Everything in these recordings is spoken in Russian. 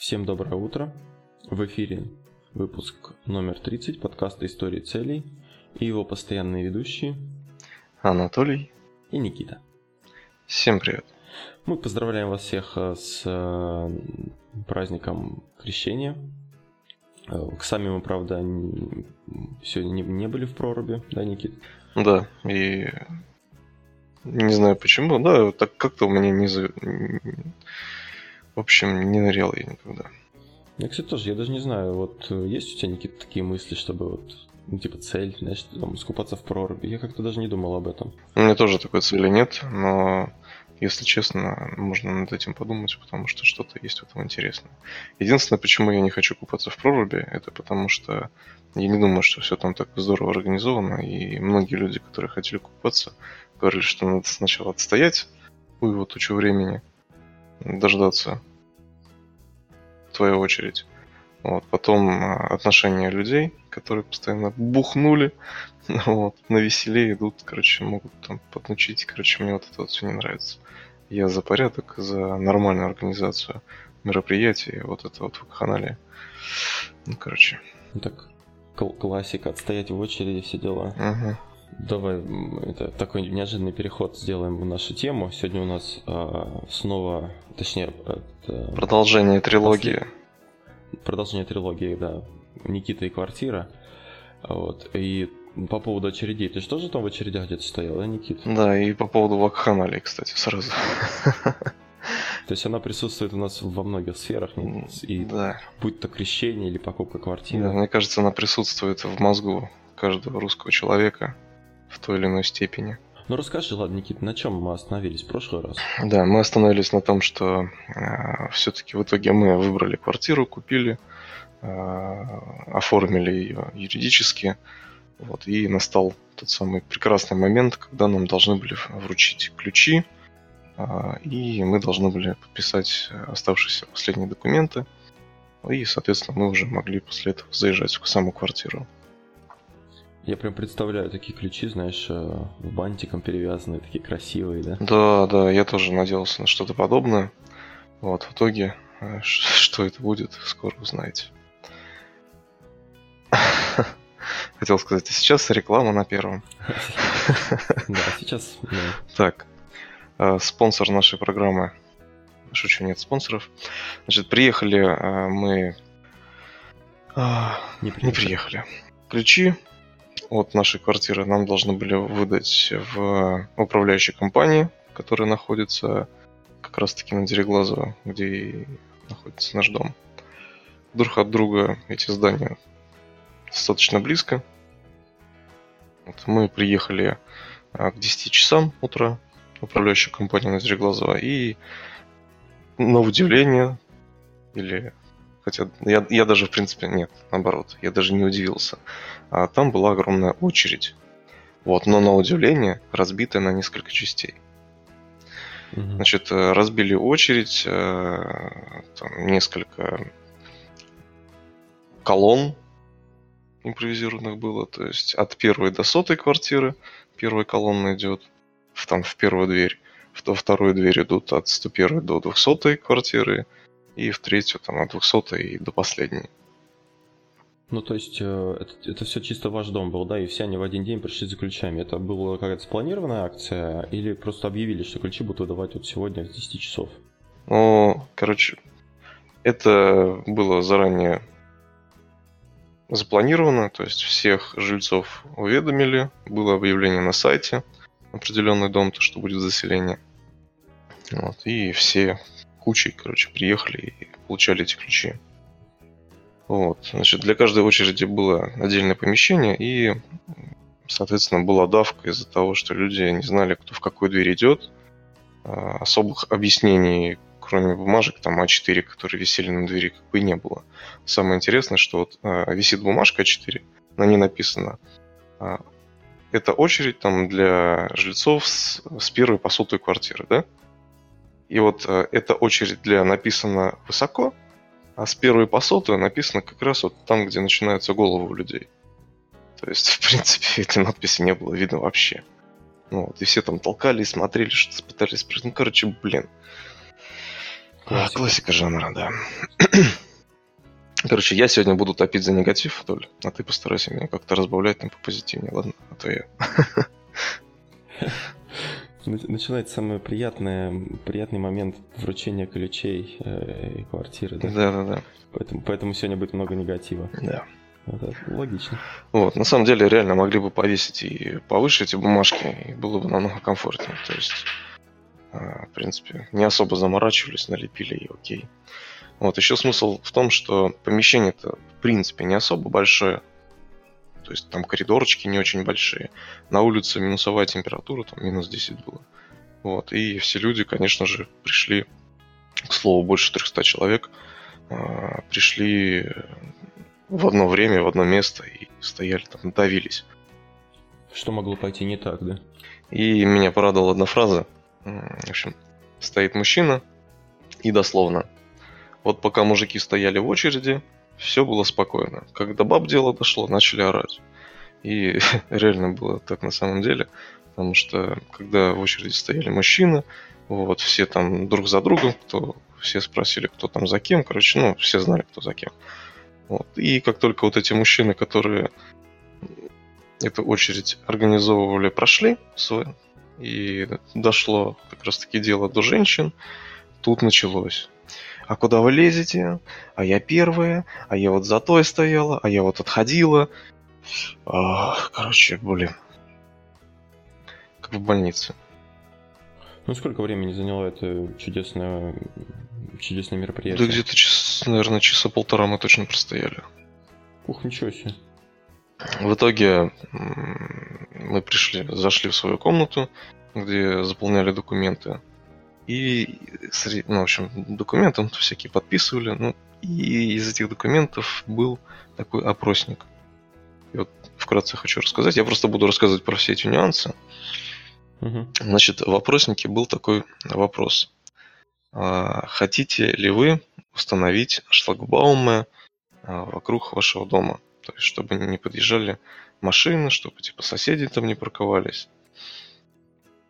Всем доброе утро. В эфире выпуск номер 30 подкаста «Истории целей» и его постоянные ведущие Анатолий и Никита. Всем привет. Мы поздравляем вас всех э, с э, праздником Крещения. Э, Сами мы, правда, сегодня не, не были в проруби, да, Никит? Да, и не знаю почему, да, так как-то у меня не... В общем, не нырял я никогда. Я, кстати, тоже, я даже не знаю, вот э, есть у тебя, Никита, такие мысли, чтобы вот, ну, типа, цель, знаешь, там, искупаться в проруби? Я как-то даже не думал об этом. У меня тоже такой цели нет, но, если честно, можно над этим подумать, потому что что-то есть в этом интересное. Единственное, почему я не хочу купаться в проруби, это потому что я не думаю, что все там так здорово организовано, и многие люди, которые хотели купаться, говорили, что надо сначала отстоять его тучу времени, дождаться твоя очередь. Вот. Потом а, отношения людей, которые постоянно бухнули, вот, на веселее идут, короче, могут там подначить. Короче, мне вот это вот все не нравится. Я за порядок, за нормальную организацию мероприятий, вот это вот вакханалия. Ну, короче. Так, кл- классика, отстоять в очереди, все дела. Ага. Давай, это такой неожиданный переход сделаем в нашу тему. Сегодня у нас а, снова, точнее, это Продолжение трилогии. продолжение трилогии, да, Никита и квартира. Вот. И по поводу очередей, ты же тоже там в очередях где-то стоял, да, Никит? Да, и по поводу вакханалии, кстати, сразу. То есть она присутствует у нас во многих сферах, и Да. будь то крещение или покупка Да, квартиры. мне кажется, она присутствует в мозгу каждого русского человека в той или иной степени. Ну расскажи, ладно, Никит, на чем мы остановились в прошлый раз? Да, мы остановились на том, что все-таки в итоге мы выбрали квартиру, купили, э, оформили ее юридически, вот, и настал тот самый прекрасный момент, когда нам должны были вручить ключи, а, и мы должны были подписать оставшиеся последние документы, и, соответственно, мы уже могли после этого заезжать в саму квартиру. Я прям представляю такие ключи, знаешь, э, бантиком перевязанные, такие красивые, да? Да, да, я тоже надеялся на что-то подобное. Вот, в итоге, э, что это будет, скоро узнаете. Хотел сказать, а сейчас реклама на первом. Да, сейчас. Так, э, спонсор нашей программы. Шучу, нет спонсоров. Значит, приехали мы... Не приехали. Ключи от нашей квартиры нам должны были выдать в управляющей компании, которая находится как раз-таки на Дереглазово, где и находится наш дом. Друг от друга эти здания достаточно близко. Вот мы приехали а, к 10 часам утра в управляющую компанию на Дереглазово и на удивление или Хотя я, я даже, в принципе, нет, наоборот, я даже не удивился. А там была огромная очередь. Вот, но на удивление разбитая на несколько частей. Мгм. Значит, э, разбили очередь, э, там несколько колонн импровизированных было, то есть от первой до сотой квартиры первая колонна идет, в, там в первую дверь, во вторую дверь идут от 101 до 200 квартиры, и в третью там от 200 и до последней. Ну, то есть, э, это, все чисто ваш дом был, да, и все они в один день пришли за ключами. Это была какая-то спланированная акция, или просто объявили, что ключи будут выдавать вот сегодня с 10 часов? Ну, короче, это было заранее запланировано, то есть всех жильцов уведомили, было объявление на сайте, определенный дом, то, что будет заселение. Вот, и все кучей, короче, приехали и получали эти ключи. Вот, значит, для каждой очереди было отдельное помещение, и, соответственно, была давка из-за того, что люди не знали, кто в какую дверь идет. А, Особых объяснений, кроме бумажек, там А4, которые висели на двери, как бы и не было. Самое интересное, что вот а, висит бумажка А4, на ней написано а, это очередь там для жильцов с, с первой по сотую квартиры, да? И вот а, эта очередь для написана высоко, а с первой по сотую написано как раз вот там, где начинаются головы у людей. То есть, в принципе, этой надписи не было видно вообще. Ну, вот, и все там толкали и смотрели, что пытались... Ну, короче, блин. Классика. Классика жанра, да. Короче, я сегодня буду топить за негатив, Толь, а ты постарайся меня как-то разбавлять там по позитивнее, ладно? А то я... Начинается самый приятный, приятный момент вручения ключей э, и квартиры, да? Да, да, да. Поэтому, поэтому сегодня будет много негатива. Да. Это логично. Вот, на самом деле, реально могли бы повесить и повыше эти бумажки, и было бы намного комфортнее. То есть, э, в принципе, не особо заморачивались, налепили и окей. Вот, еще смысл в том, что помещение-то, в принципе, не особо большое. То есть там коридорчики не очень большие. На улице минусовая температура, там минус 10 было. Вот, и все люди, конечно же, пришли, к слову, больше 300 человек, а, пришли в одно время, в одно место и стояли там, давились. Что могло пойти не так, да? И меня порадовала одна фраза. В общем, стоит мужчина, и дословно вот пока мужики стояли в очереди, все было спокойно. Когда баб дело дошло, начали орать. И реально было так на самом деле. Потому что когда в очереди стояли мужчины, вот, все там друг за другом, кто, все спросили, кто там за кем. Короче, ну, все знали, кто за кем. Вот. И как только вот эти мужчины, которые эту очередь организовывали, прошли свой, и дошло как раз таки дело до женщин, тут началось а куда вы лезете? А я первая, а я вот за той стояла, а я вот отходила. Ах, короче, блин. Как в больнице. Ну, сколько времени заняло это чудесное, чудесное мероприятие? Да где-то, час, наверное, часа полтора мы точно простояли. Ух, ничего себе. В итоге мы пришли, зашли в свою комнату, где заполняли документы. И, ну, в общем, документы всякие подписывали. Ну, и из этих документов был такой опросник. И вот вкратце хочу рассказать. Я просто буду рассказывать про все эти нюансы. Угу. Значит, в опроснике был такой вопрос. А, хотите ли вы установить шлагбаумы а, вокруг вашего дома? То есть, чтобы не подъезжали машины, чтобы типа соседи там не парковались.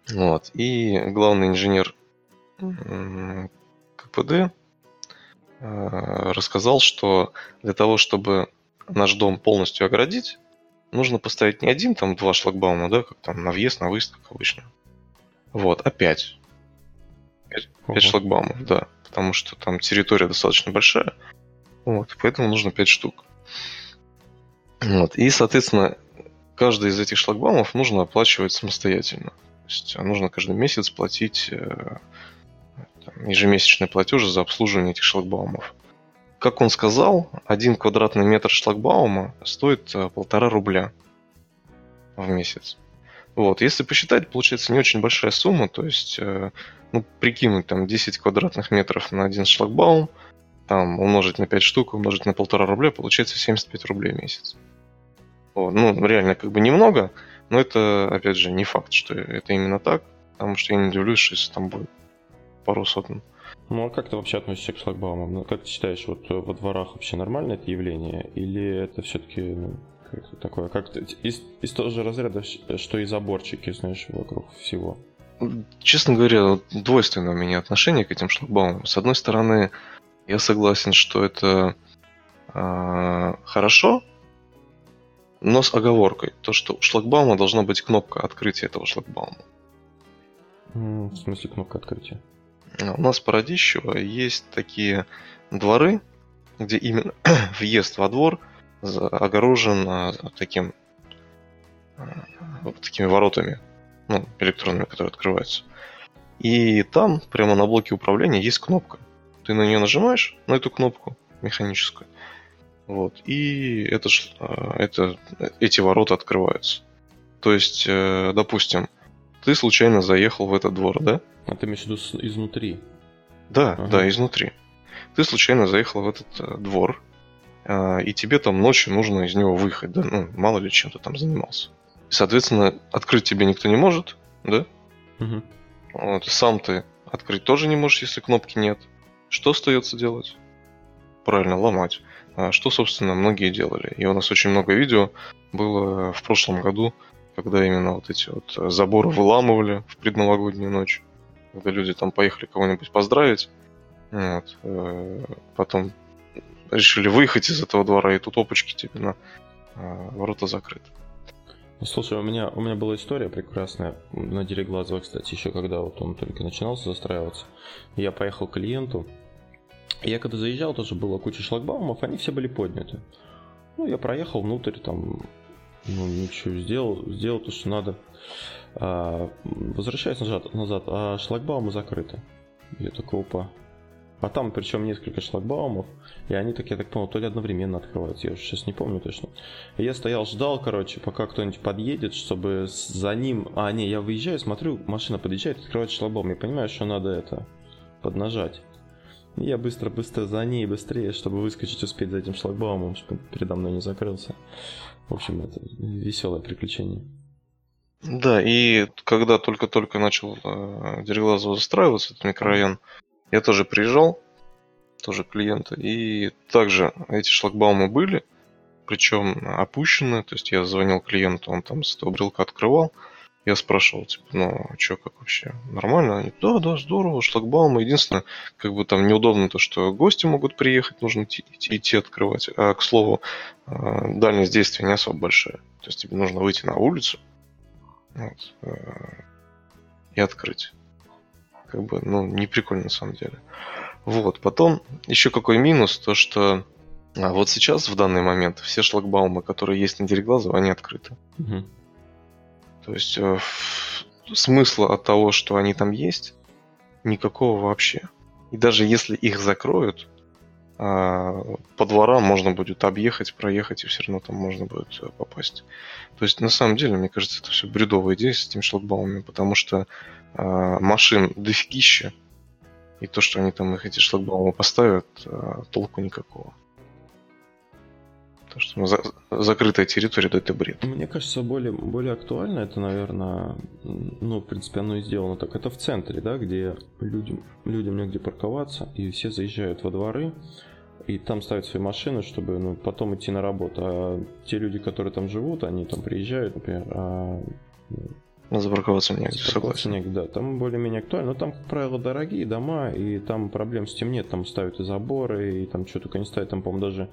Вот. И главный инженер КПД э, рассказал, что для того, чтобы наш дом полностью оградить, нужно поставить не один, там два шлагбаума, да, как там на въезд, на выезд, как обычно. Вот, а пять. Пять, пять шлагбаумов, да. Потому что там территория достаточно большая. Вот, поэтому нужно пять штук. Вот. И, соответственно, каждый из этих шлагбаумов нужно оплачивать самостоятельно. То есть нужно каждый месяц платить э, ежемесячные платежи за обслуживание этих шлагбаумов. Как он сказал, один квадратный метр шлагбаума стоит э, полтора рубля в месяц. Вот, если посчитать, получается не очень большая сумма, то есть, э, ну, прикинуть там 10 квадратных метров на один шлагбаум, там умножить на 5 штук, умножить на полтора рубля, получается 75 рублей в месяц. Вот, ну, реально как бы немного, но это, опять же, не факт, что это именно так, потому что я не удивлюсь, что если там будет пару сотен. Ну а как ты вообще относишься к шлагбаумам? Ну, как ты считаешь, вот э, во дворах вообще нормально это явление? Или это все-таки ну, такое, как из, из того же разряда, что и заборчики, знаешь, вокруг всего? Честно говоря, двойственное у меня отношение к этим шлагбаумам. С одной стороны, я согласен, что это э, хорошо, но с оговоркой. То, что у шлагбаума должна быть кнопка открытия этого шлагбаума. В смысле кнопка открытия? У нас по Радищево есть такие дворы, где именно въезд во двор огорожен а, таким а, вот такими воротами, ну, электронными, которые открываются. И там, прямо на блоке управления, есть кнопка. Ты на нее нажимаешь, на эту кнопку механическую, вот, и это, а, это, эти ворота открываются. То есть, э, допустим, ты случайно заехал в этот двор, да? А ты имеешь в виду изнутри? Да, ага. да, изнутри. Ты случайно заехал в этот э, двор, э, и тебе там ночью нужно из него выехать, да, ну, мало ли чем ты там занимался. И, соответственно, открыть тебе никто не может, да? Угу. Вот, сам ты открыть тоже не можешь, если кнопки нет. Что остается делать? Правильно, ломать. А что, собственно, многие делали. И у нас очень много видео было в прошлом году, когда именно вот эти вот заборы выламывали в предновогоднюю ночь когда люди там поехали кого-нибудь поздравить, Вот. э, Потом решили выехать из этого двора, и тут опачки тебе на э, ворота закрыты. Ну, Слушай, у меня, у меня была история прекрасная на Дереглазово, кстати, еще когда вот он только начинался застраиваться. Я поехал к клиенту. Я когда заезжал, тоже было куча шлагбаумов, они все были подняты. Ну, я проехал внутрь, там, ну, ничего, сделал, сделал то, что надо. А, возвращаюсь назад, назад, а шлагбаумы закрыты. Я такой, опа. А там причем несколько шлагбаумов, и они так, я так понял, то ли одновременно открываются, я уже сейчас не помню точно. Я стоял, ждал, короче, пока кто-нибудь подъедет, чтобы за ним... А, не, я выезжаю, смотрю, машина подъезжает, открывает шлагбаум, я понимаю, что надо это, поднажать. Я быстро-быстро за ней, быстрее, чтобы выскочить, успеть за этим шлагбаумом, чтобы передо мной не закрылся. В общем, это веселое приключение. Да, и когда только-только начал э, Дереглазово застраиваться, этот микрорайон, я тоже приезжал, тоже клиенты, и также эти шлагбаумы были, причем опущены, то есть я звонил клиенту, он там с этого брелка открывал, я спрашивал, типа, ну, что, как вообще, нормально? Они, да, да, здорово, шлагбаумы. Единственное, как бы там неудобно то, что гости могут приехать, нужно идти, идти- идти открывать. А, к слову, э, дальность действия не особо большая. То есть тебе нужно выйти на улицу, вот, э, и открыть. Как бы, ну, не прикольно на самом деле. Вот, потом еще какой минус, то что а, вот сейчас, в данный момент, все шлагбаумы, которые есть на Дереглазово, они открыты. Мгм. То есть э, смысла от того, что они там есть, никакого вообще. И даже если их закроют, по дворам можно будет объехать, проехать, и все равно там можно будет э, попасть. То есть, на самом деле, мне кажется, это все бредовая идея с этими шлагбаумами, потому что а, машин дофигища, и то, что они там их эти шлагбаумы поставят, а, толку никакого. Потому что ну, за- закрытая территория, да это бред. Мне кажется, более, более актуально это, наверное, ну, в принципе, оно и сделано так. Это в центре, да, где людям, людям негде парковаться, и все заезжают во дворы, и там ставят свои машины, чтобы ну, потом идти на работу. А те люди, которые там живут, они там приезжают, например, а Запарковаться негде, парковаться согласен. негде, да, там более-менее актуально. Но там, как правило, дорогие дома, и там проблем с тем нет. Там ставят и заборы, и там что только не ставят. Там, по-моему, даже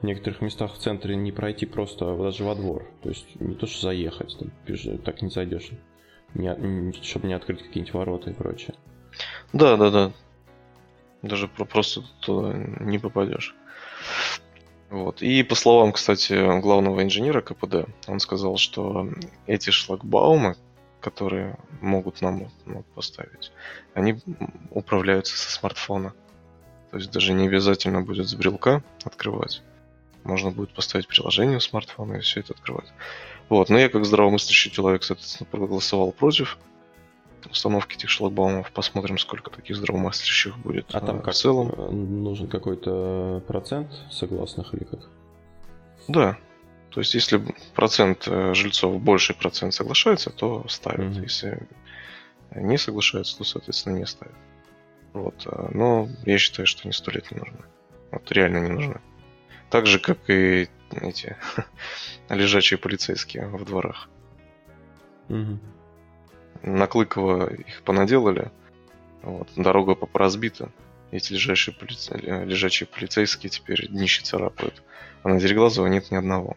в некоторых местах в центре не пройти просто даже во двор. То есть не то, что заехать, там, так не зайдешь. Не, чтобы не открыть какие-нибудь ворота и прочее. Да, да, да. Даже про- просто туда не попадешь. Вот. И по словам, кстати, главного инженера КПД, он сказал, что эти шлагбаумы, которые могут нам ну, поставить, они управляются со смартфона. То есть даже не обязательно будет с брелка открывать. Можно будет поставить приложение в смартфон и все это открывать. Вот. Но я как здравомыслящий человек, соответственно, проголосовал против установки этих шлагбаумов. Посмотрим, сколько таких здравомыслящих будет А там э, как? в целом. э, Нужен какой-то процент согласных или как? Да. То есть, если процент э, жильцов больший процент соглашается, то ставят. Мгм. Если не соглашаются, то, соответственно, не ставят. Вот. Но я считаю, что они сто лет не нужны. Вот реально не нужны. Так же, как и эти лежачие полицейские в дворах. Мгм. На Клыково их понаделали, вот, дорога разбита. Эти лежачие, полице- лежачие полицейские теперь днище царапают. А на Дереглазово нет ни одного.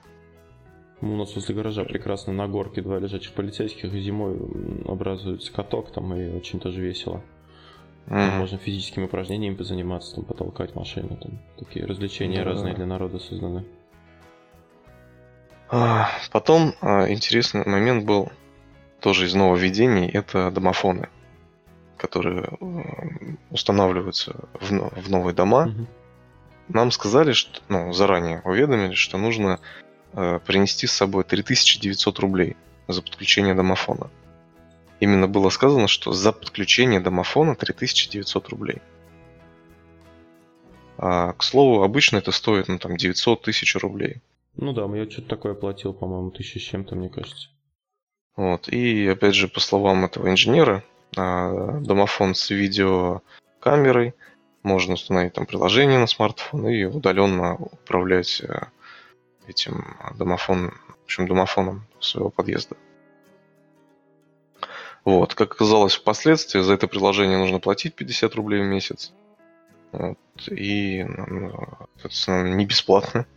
У нас возле гаража прекрасно на горке два лежачих полицейских, зимой образуется каток там, и очень тоже весело. Мгм. можно физическими упражнениями позаниматься, там, потолкать машину, там такие развлечения Да. разные для народа созданы. А, Потом а, интересный момент был тоже из нововведений. Это домофоны, которые м, устанавливаются в, в новые дома. Мгм. Нам сказали, что, ну, заранее уведомили, что нужно э, принести с собой 3900 рублей за подключение домофона. Именно было сказано, что за подключение домофона 3900 рублей. А, к слову, обычно это стоит, ну, там, 900 тысяч рублей. Ну да, я что-то такое платил, по-моему, тысяча с чем-то, мне кажется. Вот. И опять же, по словам этого инженера, а, домофон с видеокамерой, можно установить там приложение на смартфон и удаленно управлять э, этим домофоном, в общем, домофоном своего подъезда. Вот. Как оказалось впоследствии, за это приложение нужно платить 50 рублей в месяц. Вот, и, ну, соответственно, не бесплатно.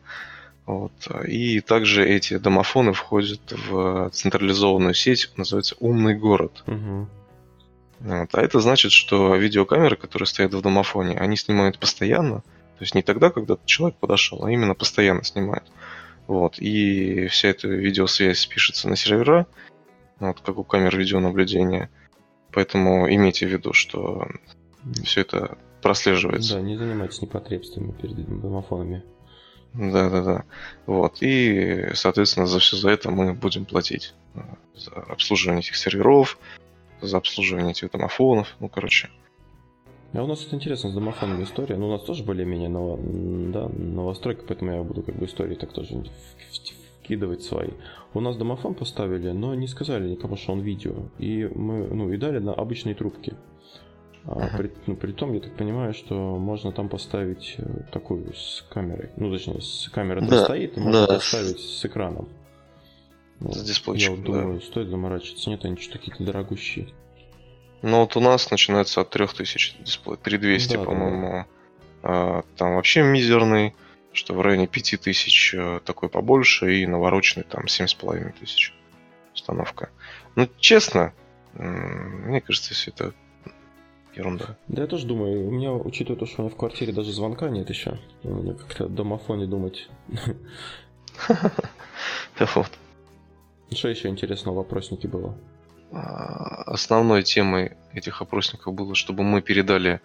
Вот. И также эти домофоны входят в централизованную сеть, называется «Умный город». Угу. Вот. А это значит, что видеокамеры, которые стоят в домофоне, они снимают постоянно. То есть не тогда, когда человек подошел, а именно постоянно снимают. Вот. И вся эта видеосвязь пишется на сервера, вот, как у камер видеонаблюдения. Поэтому имейте в виду, что все это прослеживается. Да, не занимайтесь непотребствами перед домофонами. Да, да, да. Вот. И, соответственно, за все за это мы будем платить. За обслуживание этих серверов, за обслуживание этих домофонов. Ну, короче. А у нас это интересно с домофонами история. Ну, у нас тоже более-менее ново, да, новостройка, поэтому я буду как бы истории так тоже вкидывать свои. У нас домофон поставили, но не сказали никому, что он видео. И мы, ну, и дали на обычные трубки. А, Ага. при, ну, при том, я так понимаю, что можно там поставить э, такую с камерой. Ну, точнее, с камерой Да, стоит, и можно да. поставить с экраном. Вот. С Я дисплейчиком, вот да. думаю, стоит заморачиваться. Нет, они что-то какие-то дорогущие. Ну, вот у нас начинается от 3000 дисплей. 3200, Да, да, по-моему. А, Там вообще мизерный, что в районе 5000 э, такой побольше, и навороченный там 7500 тысяч установка. Ну, честно, мне кажется, все это ерунда. Да я тоже думаю, у меня, учитывая то, что у меня в квартире даже звонка нет еще, меня как-то о домофоне думать. Вот. Что еще интересного в вопроснике было? А, Основной темой этих опросников было, чтобы мы передали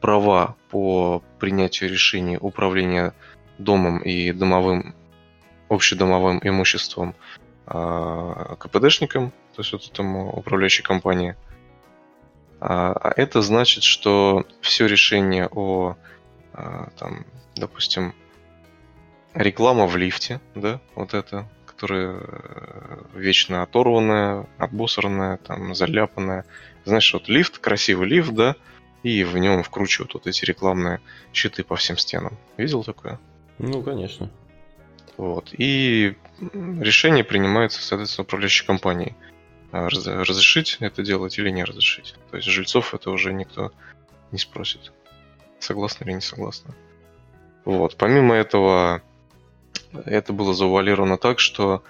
права по принятию решений управления домом и домовым, общедомовым имуществом а, КПДшникам, то есть вот этому управляющей компании. А это значит, что все решение о, а, там, допустим, реклама в лифте, да, вот это, которая э, вечно оторванная, отбусорная, там, заляпанная. Знаешь, вот лифт, красивый лифт, да, и в нем вкручивают вот эти рекламные щиты по всем стенам. Видел такое? Ну, конечно. Вот. И решение принимается, соответственно, управляющей компанией. А, раз- Разрешить это делать или не разрешить. То есть жильцов это уже никто не спросит. Согласны или не согласны. Вот. Помимо этого, это было завуалировано так, что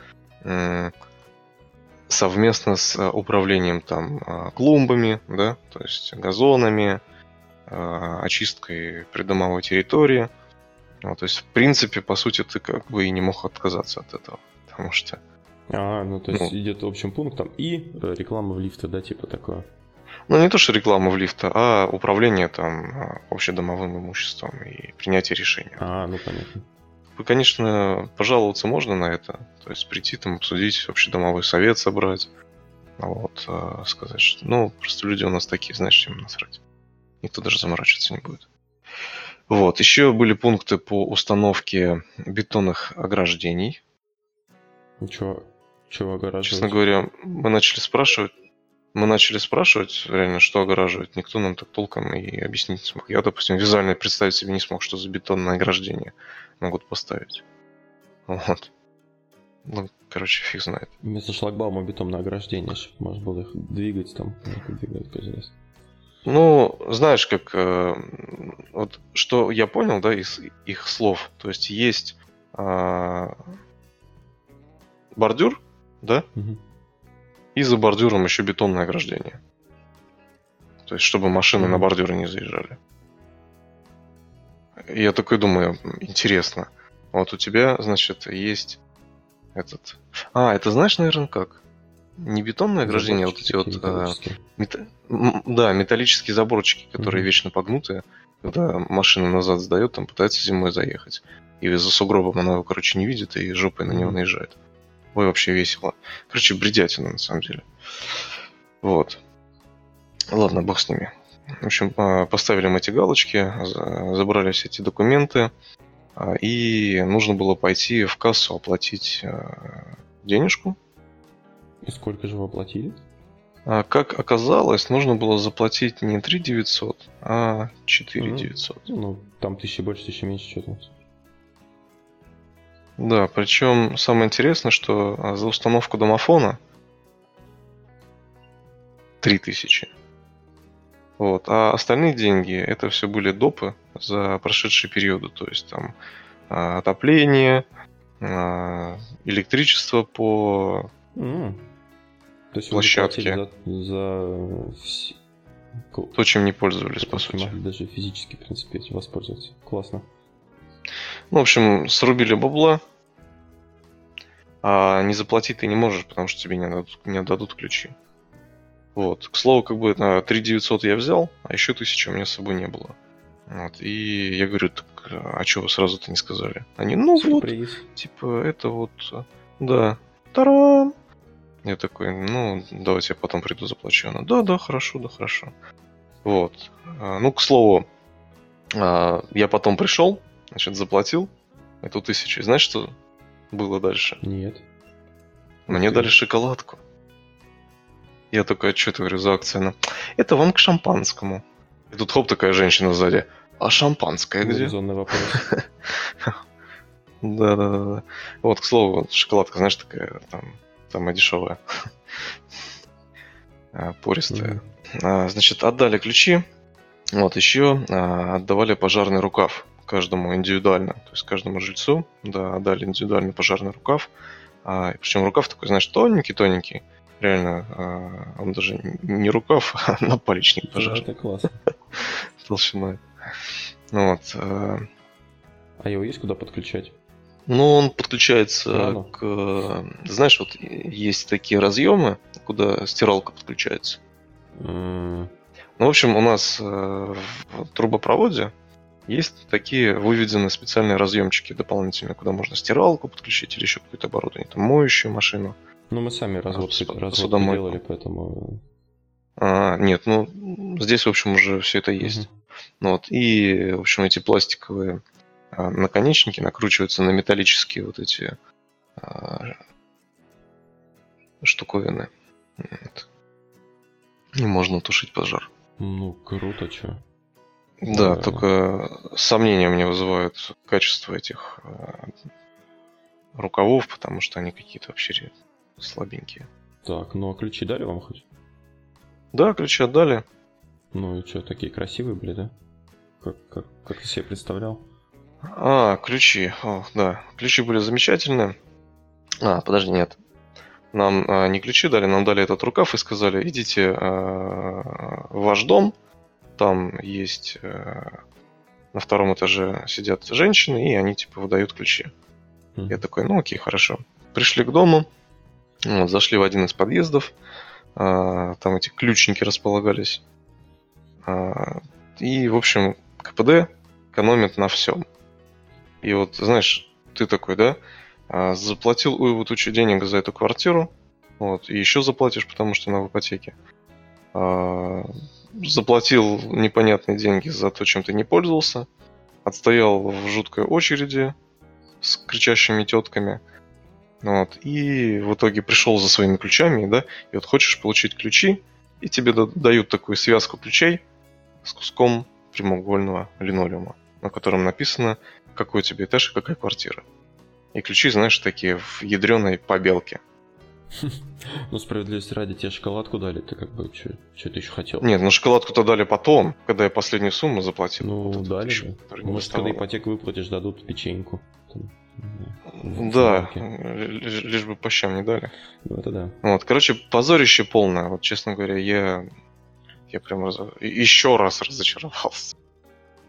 совместно с э, управлением там а, клумбами, да, то есть газонами, а, очисткой придомовой территории, вот, то есть, в принципе, по сути, ты как бы и не мог отказаться от этого. Потому что, А, ну то есть Ну. идет общим пунктом и э, реклама в лифте, да, типа такое. ну, не то, что реклама в лифта, а управление там а, общедомовым имуществом и принятие решения. А, ну понятно. Конечно, пожаловаться можно на это. То есть прийти там, обсудить, общедомовой совет собрать. А Вот, а, сказать, что, ну, просто люди у нас такие, знаешь, чем насрать. Никто даже заморачиваться не будет. Вот, еще были пункты по установке бетонных ограждений. Ничего, чего огораживать? Честно говоря, мы начали спрашивать, мы начали спрашивать реально, что огораживает. Никто нам так толком и объяснить не смог. Я, допустим, визуально представить себе не смог, что за бетонное ограждение могут поставить. Вот. Ну, короче, фиг знает. Вместо шлагбаума бетонное ограждение, чтобы можно было их двигать там. ну, двигать, раз. Ну, знаешь, как э, вот что я понял, да, из их слов. То есть есть а, бордюр, да, Мгм. и за бордюром еще бетонное ограждение. То есть, чтобы машины на бордюры не заезжали. И Я такой думаю, интересно. Вот у тебя, значит, есть этот... А, это знаешь, наверное, как? Не бетонное ограждение, а вот эти вот... а, металлические. мета- Да, металлические заборчики, которые Мгм. вечно погнутые. Когда машина назад сдает, там пытается зимой заехать. И за сугробом она его, короче, не видит и жопой на него наезжает. Ой, вообще весело. Короче, бредятина, на самом деле. Вот. Ладно, бог с ними. В общем, а, поставили мы эти галочки, за- забрали все эти документы, а, и нужно было пойти в кассу оплатить а, денежку. И сколько же вы оплатили? Как оказалось, нужно было заплатить не 3 900, а 4 Мгм. 900. Ну, там тысячи больше, тысячи меньше, что-то. Да, причем самое интересное, что а, за установку домофона 3000. Вот. А остальные деньги это все были допы за прошедшие периоды. То есть там а, отопление, а, электричество по. То есть заплатили за, за то, чем не пользовались, по сути. могли даже физически, в принципе, этим воспользоваться. Классно. Ну, в общем, срубили бабла, а не заплатить ты не можешь, потому что тебе не отдадут, не отдадут ключи. Вот. К слову, как бы на 3900 я взял, а еще 1000 у меня с собой не было. Вот. И я говорю, так, а что вы сразу-то не сказали? Они, ну вот, Сюрприз. типа, это вот, да, тарам. Я такой, ну, давайте я потом приду заплачу. Она, да, да, хорошо, да, хорошо. Вот. А, Ну, к слову, а, я потом пришел, значит, заплатил эту тысячу. И знаешь, что было дальше? Нет. Мне Окей. дали шоколадку. Я такой, а что это, говорю, за акция? Она, это вам к шампанскому. И тут хоп, такая женщина сзади. А шампанское где? Резонный вопрос. Да, да, да, да. Вот, к слову, шоколадка, знаешь, такая там, самая дешевая. А, Пористая. А, Значит, отдали ключи. Вот, еще а, отдавали пожарный рукав каждому индивидуально. То есть каждому жильцу, да, отдали индивидуальный пожарный рукав. А, причем рукав такой, знаешь, тоненький-тоненький. Реально, а, он даже не рукав, а напалечник Да, пожарный это классно. толщиной. Ну вот. а, А его есть куда подключать? Ну, он подключается Рано. к... Знаешь, вот есть такие разъемы, куда стиралка подключается. Ну, в общем, у нас э, в трубопроводе есть такие выведены специальные разъемчики дополнительные, куда можно стиралку подключить или еще какое-то оборудование, там моющую машину. Ну, мы сами развод, посуд- развод делали, поэтому... А, нет, ну, здесь, в общем, уже все это есть. Мгм. Ну вот, и, в общем, эти пластиковые а, наконечники накручиваются на металлические вот эти а, штуковины. Вот. И можно тушить пожар. Ну, круто, чё. Да, только сомнения мне вызывают качество этих а, рукавов, потому что они какие-то вообще слабенькие. Так, ну а ключи дали вам хоть? Да, ключи отдали. Ну и что, такие красивые были, да? Как, как, как ты себе представлял? А, ключи. О, да, ключи были замечательные. А, подожди, нет. Нам а, не ключи дали, нам дали этот рукав и сказали, идите а, в ваш дом, там есть а, на втором этаже сидят женщины, и они типа выдают ключи. М. Я такой, ну окей, хорошо. Пришли к дому, вот, зашли в один из подъездов, а, там эти ключники располагались. А, и, в общем, КПД экономит на всем. И вот, знаешь, ты такой, да, а, заплатил уйву тучу денег за эту квартиру, вот, и еще заплатишь, потому что она в ипотеке. А, заплатил непонятные деньги за то, чем ты не пользовался, отстоял в жуткой очереди с кричащими тетками, вот, и в итоге пришел за своими ключами, да, и вот хочешь получить ключи, и тебе да- дают такую связку ключей с куском прямоугольного линолеума, на котором написано, какой у тебя этаж и какая квартира. И ключи, знаешь, такие в ядреной побелке. Ну, справедливости ради, тебе шоколадку дали, ты как бы, что ты еще хотел? Нет, ну шоколадку-то дали потом, когда я последнюю сумму заплатил. Ну, Вот дали тысячу, не Может, когда ипотеку выплатишь, дадут печеньку. Да, лишь, лишь бы по щам не дали. Ну, это да. Вот, короче, позорище полное. Вот, честно говоря, я, я прям раз- еще раз разочаровался.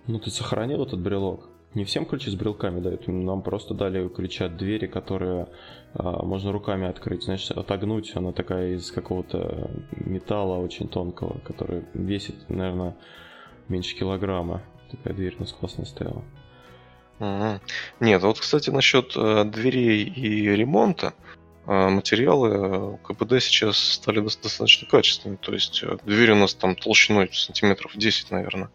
Ну, ты сохранил этот брелок? Не всем ключи с брелками дают. Нам просто дали ключи от двери, которые а, можно руками открыть. Знаешь, отогнуть. Она такая из какого-то металла очень тонкого, который весит, наверное, меньше килограмма. Такая дверь у нас классная стояла. Мгм. Нет, вот, кстати, насчет э, дверей и ремонта. э, материалы э, КПД сейчас стали дос- достаточно качественными. То есть э, дверь у нас там толщиной сантиметров 10, наверное.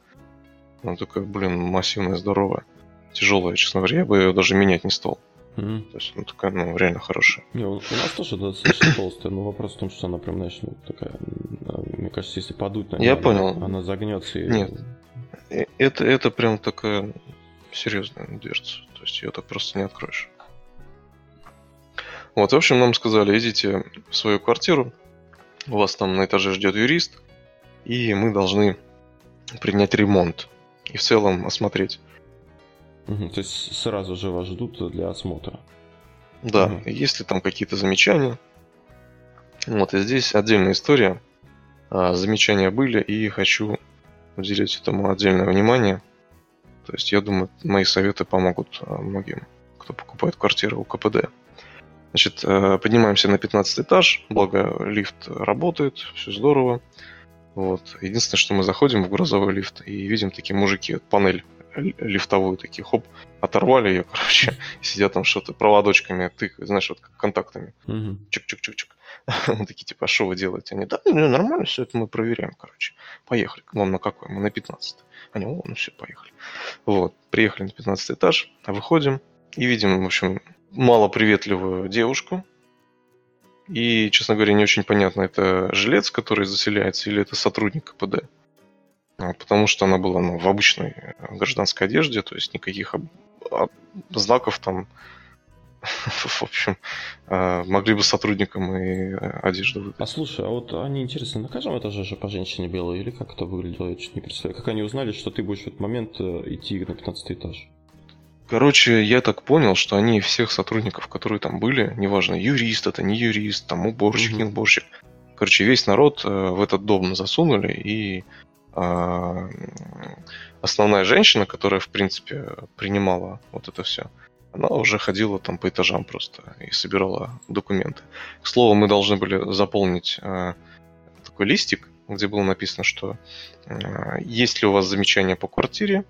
Она такая, блин, массивная, здоровая. Тяжелая, честно говоря, я бы ее даже менять не стал. М. То есть, ну, такая, ну, реально хорошая. Не, у, у нас тоже достаточно толстая, но вопрос в том, что она прям, знаешь, ну, такая, м, мне кажется, если подуть на Я неё, понял. Она, она загнется и... Нет. Э, Это, это прям такая серьезная дверца. То есть ее так просто не откроешь. Вот, в общем, нам сказали, идите в свою квартиру, у вас там на этаже ждет юрист, и мы должны принять ремонт и в целом осмотреть. Угу, то есть сразу же вас ждут для осмотра. Да, угу. если там какие-то замечания. Вот, и здесь отдельная история. А, замечания были, и хочу уделить этому отдельное внимание. То есть, я думаю, мои советы помогут а, многим, кто покупает квартиру у КПД. Значит, а, поднимаемся на 15 этаж, благо лифт работает, все здорово. Вот. Единственное, что мы заходим в грузовой лифт и видим такие мужики, панель лифтовую, такие, хоп, оторвали ее, короче, сидят там что-то проводочками, ты знаешь, вот как контактами. Чик-чик-чик-чик. Мы такие, типа, а что вы делаете? Они, да, ну, нормально, все это мы проверяем, короче. Поехали. Вам на какой? Мы на 15 Они, о, ну все, поехали. Вот, приехали на 15 этаж, а выходим и видим, в общем, малоприветливую девушку. И, честно говоря, не очень понятно, это жилец, который заселяется, или это сотрудник КПД. Потому что она была ну, в обычной гражданской одежде, то есть никаких знаков там в общем, а, могли бы сотрудникам и одежду выдать. А слушай, а вот они, интересно, на каждом этаже же по женщине белые, или как это выглядело, я чуть не представляю. Как они узнали, что ты будешь в этот момент э, идти на 15 этаж? Короче, я так понял, что они всех сотрудников, которые там были, неважно, юрист это, не юрист, там уборщик, mm-hmm. не уборщик, короче, весь народ э, в этот дом засунули, и э, основная женщина, которая, в принципе, принимала вот это все, она уже ходила там по этажам просто и собирала документы. К слову, мы должны были заполнить э, такой листик, где было написано, что э, есть ли у вас замечания по квартире,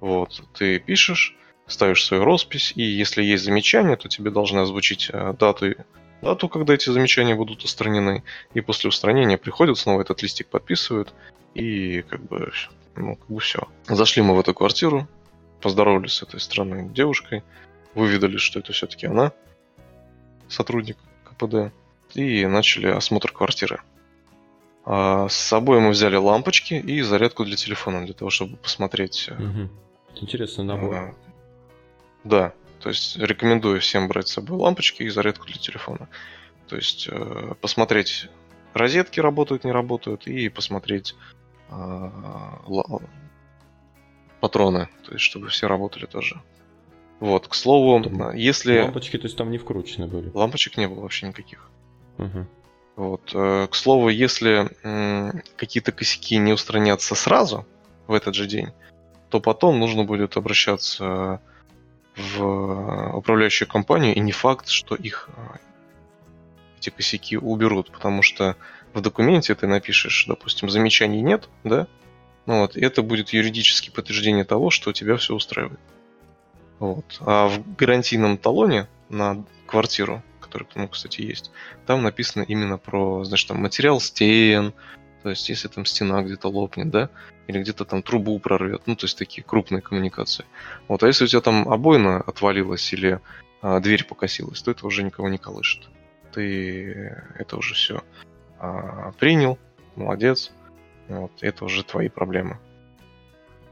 вот, ты пишешь, ставишь свою роспись, и если есть замечания, то тебе должны озвучить дату, дату, когда эти замечания будут устранены, и после устранения приходят, снова этот листик подписывают, и как бы, ну, как бы все. Зашли мы в эту квартиру, поздоровались с этой странной девушкой, выведали, что это все-таки она, сотрудник КПД, и начали осмотр квартиры. А с собой мы взяли лампочки и зарядку для телефона, для того, чтобы посмотреть. Угу. Интересный набор. А, да, то есть рекомендую всем брать с собой лампочки и зарядку для телефона. То есть э, посмотреть, розетки работают, не работают, и посмотреть э, патроны, то есть чтобы все работали тоже. Вот, к слову, там, если... Лампочки, то есть там не вкручены были? Лампочек не было вообще никаких. Угу. Вот, э, к слову, если э, какие-то косяки не устранятся сразу, в этот же день, то потом нужно будет обращаться в управляющую компанию, и не факт, что их э, эти косяки уберут, потому что в документе ты напишешь, допустим, замечаний нет, да, ну вот, и это будет юридически подтверждение того, что тебя все устраивает. Вот. А в гарантийном талоне на квартиру, который, ну, кстати, есть, там написано именно про, значит, там материал стен, то есть если там стена где-то лопнет, да, или где-то там трубу прорвет, ну, то есть такие крупные коммуникации. Вот, а если у тебя там обойна отвалилась или а, дверь покосилась, то это уже никого не колышет. Ты это уже все а, принял, молодец, вот, это уже твои проблемы.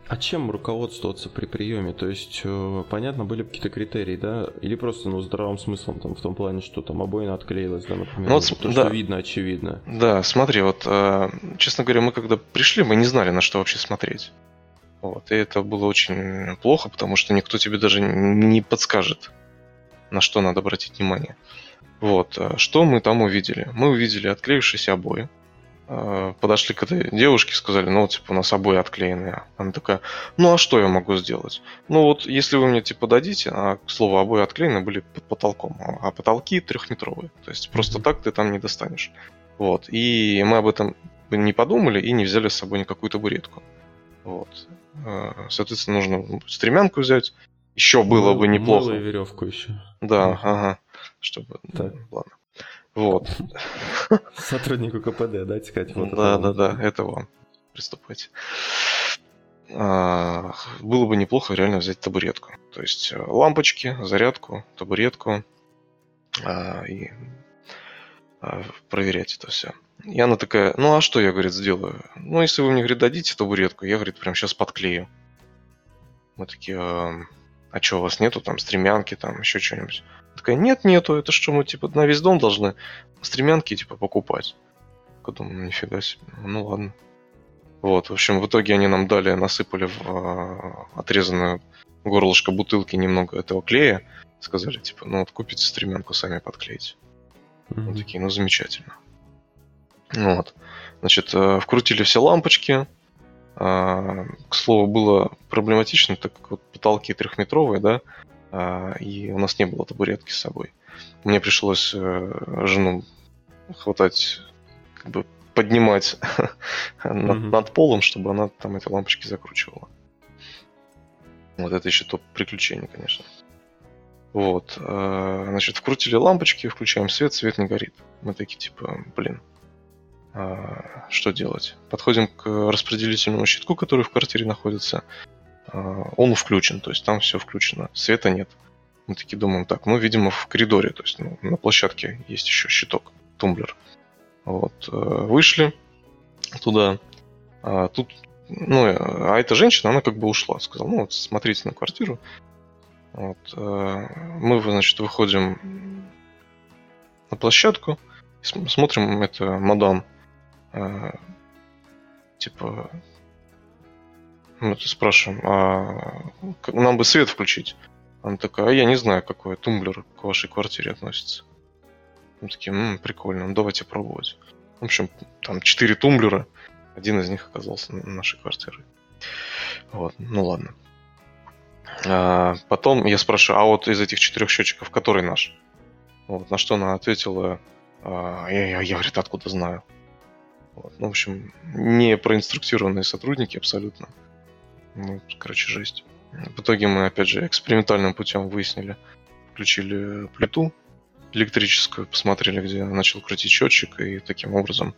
А чем руководствоваться при приеме? То есть, э, понятно, были какие-то критерии, да? Или просто, ну, здравым смыслом, там, в том плане, что там обоина отклеилась, да, например? Ну, вот, то, да. что видно, очевидно. Да, смотри, вот, э, честно говоря, мы когда пришли, мы не знали, на что вообще смотреть. Вот, и это было очень плохо, потому что никто тебе даже не подскажет, на что надо обратить внимание. Вот, э, что мы там увидели? Мы увидели отклеившиеся обои, подошли к этой девушке, сказали, ну, типа, у нас обои отклеенные. Она такая, ну, а что я могу сделать? Ну, вот, если вы мне, типа, дадите, а, к слову, обои отклеены были под потолком, а, а потолки трехметровые. То есть, просто так ты там не достанешь. Вот. И мы об этом не подумали и не взяли с собой никакую табуретку. Вот. Э, соответственно, нужно стремянку взять. Еще было бы неплохо. Мыло и веревку еще. Да, ага. Чтобы... Так. Ладно. Вот. Сотруднику КПД, да, сказать? Вот да, да, да, это вам. Приступайте. А, было бы неплохо реально взять табуретку. То есть э, лампочки, зарядку, табуретку а, и а, проверять это все. И она такая, ну а что я, говорит, сделаю? Ну, если вы мне, говорит, дадите табуретку, я, говорит, прям сейчас подклею. Мы такие, а, что, у вас нету там стремянки, там еще что-нибудь? Такая, нет, нету, это что, мы типа на весь дом должны стремянки типа покупать. Я думаю, ну нифига себе, ну ладно. Вот, в общем, в итоге они нам дали, насыпали в а, отрезанную горлышко бутылки немного этого клея. Сказали, типа, ну вот купите стремянку, сами подклеите. Мгм. Мы такие, ну замечательно. Вот. Значит, э, вкрутили все лампочки. А, К слову, было проблематично, так как вот потолки трехметровые, да, а, и у нас не было табуретки с собой. Мне пришлось э, жену хватать, как бы поднимать над, Мгм. над полом, чтобы она там эти лампочки закручивала. Вот это еще топ приключение, конечно. Вот, э, значит, вкрутили лампочки, включаем свет, свет не горит. Мы такие, типа, блин, что делать? Подходим к распределительному щитку, который в квартире находится. А, Он включен, то есть там все включено, света нет. Мы такие думаем, так, ну, видимо, в коридоре, то есть ну, на площадке есть еще щиток, тумблер. Вот, э, вышли туда. А тут, ну, э, а эта женщина, она как бы ушла, сказала, ну, вот смотрите на квартиру. Вот, э, мы, значит, выходим на площадку, смотрим, это мадам, э, типа, мы это спрашиваем, а нам бы свет включить? Она такая, а я не знаю, какой тумблер к вашей квартире относится. Мы такие, «М, прикольно, ну давайте пробовать. В общем, там четыре тумблера, один из них оказался на нашей квартирой. Вот, ну ладно. А, потом я спрашиваю, а вот из этих четырех счетчиков, который наш? Вот, на что она ответила, а, я, я, я, говорит, откуда знаю. Вот, ну, в общем, не проинструктированные сотрудники абсолютно. Ну, короче, жесть. В итоге мы, опять же, экспериментальным путем выяснили, включили плиту электрическую, посмотрели, где начал крутить счетчик, и таким образом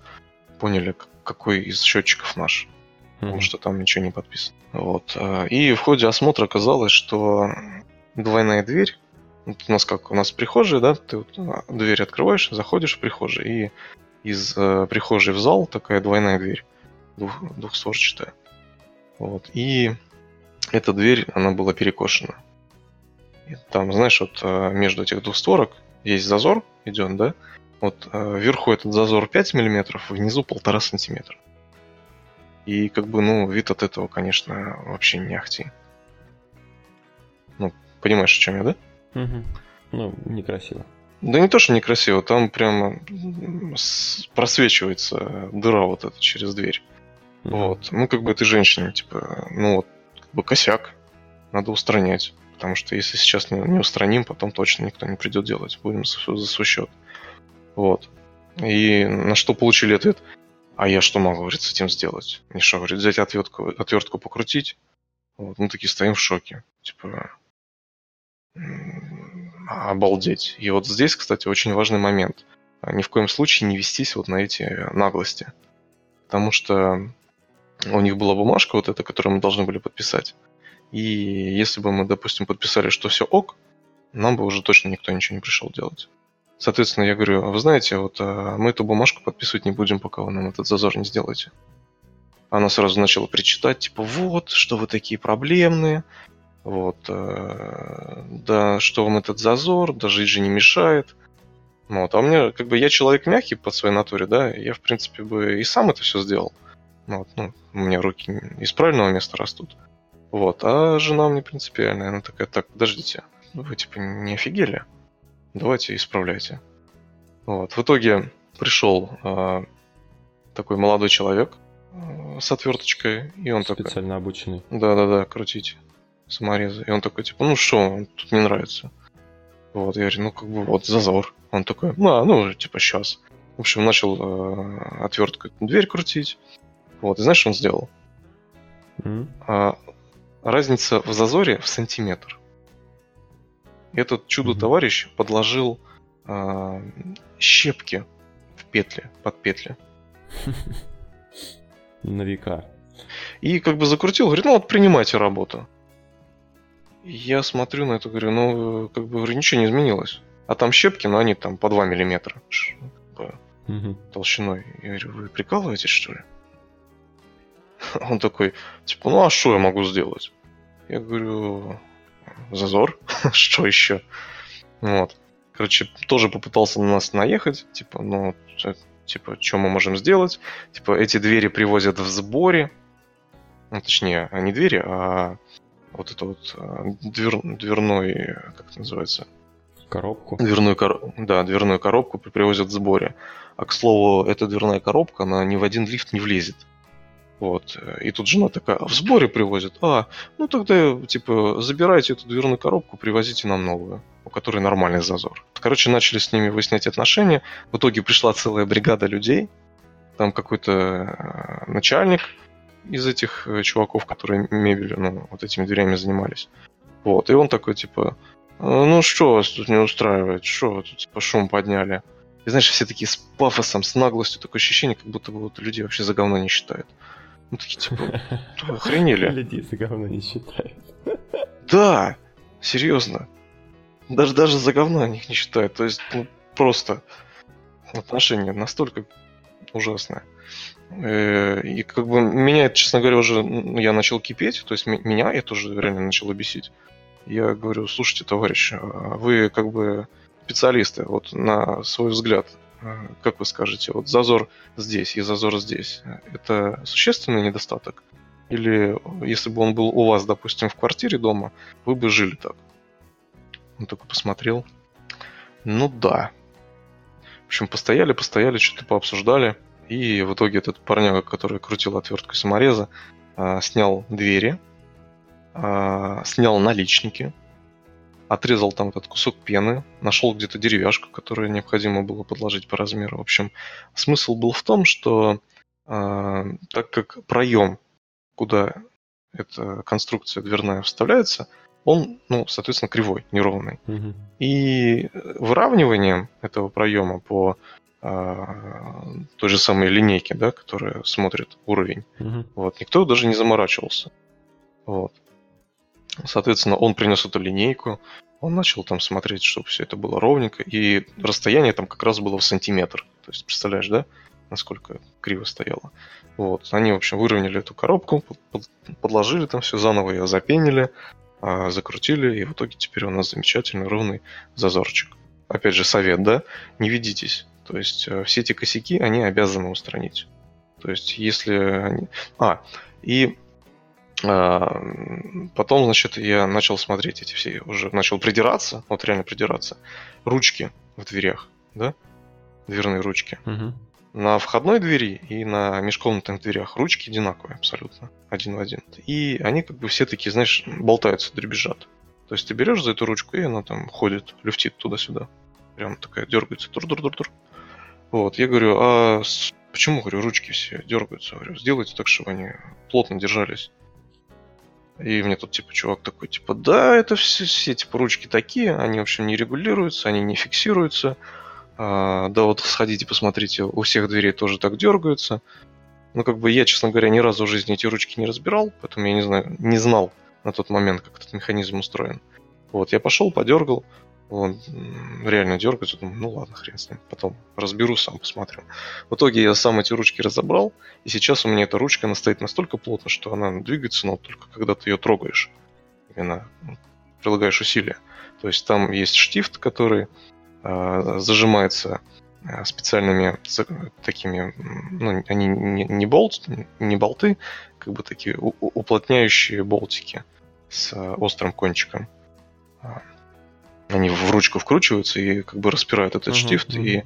поняли, какой из счетчиков наш потому Мгм. что там ничего не подписано. Вот. а, И в ходе осмотра оказалось, что двойная дверь, вот у нас как, у нас прихожая, да, ты вот, а, дверь открываешь, заходишь в прихожую, и из э, прихожей в зал такая двойная дверь, двух, двухстворчатая. Вот. И эта дверь, она была перекошена. И там, знаешь, вот э, между этих двух створок есть зазор, идет, да? Вот э, вверху этот зазор 5 миллиметров, внизу полтора сантиметра. И как бы, ну, вид от этого, конечно, вообще не ахти. Ну, понимаешь, о чем я, да? Мгм. Ну, некрасиво. Да не то, что некрасиво, там прямо просвечивается дыра вот эта через дверь. Мгм. Вот. Ну, как бы этой женщине, типа, ну вот, как бы косяк. Надо устранять. Потому что если сейчас не, не устраним, потом точно никто не придет делать. Будем за, за свой счет. Вот. И на что получили ответ? А я что могу, говорит, с этим сделать? Мне что, говорит, взять отвертку, отвертку покрутить? Вот. Мы такие стоим в шоке. Типа, обалдеть. И вот здесь, кстати, очень важный момент. Ни в коем случае не вестись вот на эти наглости. Потому что у них была бумажка вот эта, которую мы должны были подписать. И если бы мы, допустим, подписали, что все ок, нам бы уже точно никто ничего не пришел делать. Соответственно, я говорю, «А вы знаете, вот а, мы эту бумажку подписывать не будем, пока вы нам этот зазор не сделаете. Она сразу начала причитать, типа, вот, что вы такие проблемные, вот, э, да, что вам этот зазор, да жить же не мешает. Ну Вот, а у меня, как бы, я человек мягкий по своей натуре, да, и я, в принципе, бы и сам это все сделал. Ну Вот, ну, у меня руки из правильного места растут. Вот, а жена мне принципиальная, она такая, так, подождите, вы, типа, не офигели? Давайте исправляйте. Вот, в итоге пришел а, такой молодой человек а, с отверточкой, и он такой, Специально обученный. да-да-да, крутить саморезы. И он такой, типа, ну что, тут не нравится. Вот, я говорю, ну как бы вот зазор. Он такой, ну, а, ну, типа, сейчас. В общем, начал э, отверткой дверь крутить. Вот, и знаешь, что он сделал? М? А, разница в зазоре в сантиметр. Этот чудо-товарищ подложил а, щепки в петли, под петли. На века. И как бы закрутил, говорит, ну вот принимайте работу. Я смотрю на это, говорю, ну, как бы, говорю, ничего не изменилось. А там щепки, но они там по 2 миллиметра толщиной. Я говорю, вы прикалываетесь, что ли? Он такой, типа, ну а что я могу сделать? Я говорю, зазор, что еще? Вот. Короче, тоже попытался на нас наехать, типа, ну, типа, что мы можем сделать. Типа, эти двери привозят в сборе. Ну, точнее, не двери, а вот это вот а, двер, дверной, как это называется? Коробку. Дверную, кор... да, дверную коробку привозят в сборе. А, к слову, эта дверная коробка, она ни в один лифт не влезет. Вот. И тут жена такая, а в сборе привозят? А, ну тогда, типа, забирайте эту дверную коробку, привозите нам новую, у которой нормальный зазор. Короче, начали с ними выяснять отношения. В итоге пришла целая бригада людей. Там какой-то э, начальник из этих э, чуваков, которые мебелью, ну, вот этими дверями занимались. Вот. И он такой, типа, ну что вас тут не устраивает? Что вы тут, типа, шум подняли? И знаешь, все такие с пафосом, с наглостью, такое ощущение, как будто бы вот людей вообще за говно не считают. Ну, такие, типа, охренели. Людей за говно не считают. Да, серьезно. Даже, даже за говно они их не считают. То есть, ну, просто отношение настолько ужасное. Э, и как бы меня, честно говоря, уже ну, я начал кипеть, то есть меня это уже реально начало бесить. Я говорю, слушайте, товарищ, а вы как бы специалисты, вот на свой взгляд, а, как вы скажете, вот зазор здесь и зазор здесь, это существенный недостаток? Или если бы он был у вас, допустим, в квартире дома, вы бы жили так? Он только посмотрел. Ну да. В общем, постояли, постояли, что-то пообсуждали. И в итоге этот парняга, который крутил отвертку самореза, а, снял двери, а, снял наличники, отрезал там этот кусок пены, нашел где-то деревяшку, которую необходимо было подложить по размеру. В общем, смысл был в том, что э, так как проем, куда эта конструкция дверная вставляется, он, ну, соответственно, кривой, неровный. Мгм. И выравниванием этого проема по той же самой линейке, да, которая смотрит уровень, Мгм. вот, никто даже не заморачивался. Вот. Соответственно, он принес эту линейку, он начал там смотреть, чтобы все это было ровненько, и расстояние там как раз было в сантиметр. То есть, представляешь, да, насколько криво стояло. Вот. Они, в общем, выровняли эту коробку, под- под- подложили там все заново, ее запенили, а, закрутили, и в итоге теперь у нас замечательный ровный зазорчик. Опять же, совет, да, не ведитесь. То есть, э, все эти косяки, они обязаны устранить. То есть, если они... А, и а, Потом, значит, я начал смотреть эти все, уже начал придираться, вот реально придираться. Ручки в дверях, да? Дверные ручки. Мгм. На входной двери и на межкомнатных дверях ручки одинаковые абсолютно, один в один. И они как бы все такие, знаешь, болтаются, дребезжат. То есть ты берешь за эту ручку, и она там ходит, люфтит туда-сюда. Прям такая дергается, тур-тур-тур-тур. Вот, я говорю, а почему, говорю, ручки все дергаются? Говорю, сделайте так, чтобы они плотно держались. И мне тут, типа, чувак такой, типа, да, это все, все типа, ручки такие, они, в общем, не регулируются, они не фиксируются. А, да, вот сходите, посмотрите, у всех дверей тоже так дергаются. Ну, как бы я, честно говоря, ни разу в жизни эти ручки не разбирал, поэтому я не знаю, не знал на тот момент, как этот механизм устроен. Вот, я пошел, подергал, он реально дергается, думаю, ну ладно, хрен с ним, потом разберу, сам посмотрю. В итоге я сам эти ручки разобрал, и сейчас у меня эта ручка, она стоит настолько плотно, что она двигается, но только когда ты ее трогаешь. Именно ну, прилагаешь усилия. То есть там есть штифт, который а, зажимается а, специальными такими, ну, они не, не болт, не болты, как бы такие уплотняющие болтики с а, острым кончиком. Они в ручку вкручиваются и как бы распирают этот Мгм, штифт, мгм. и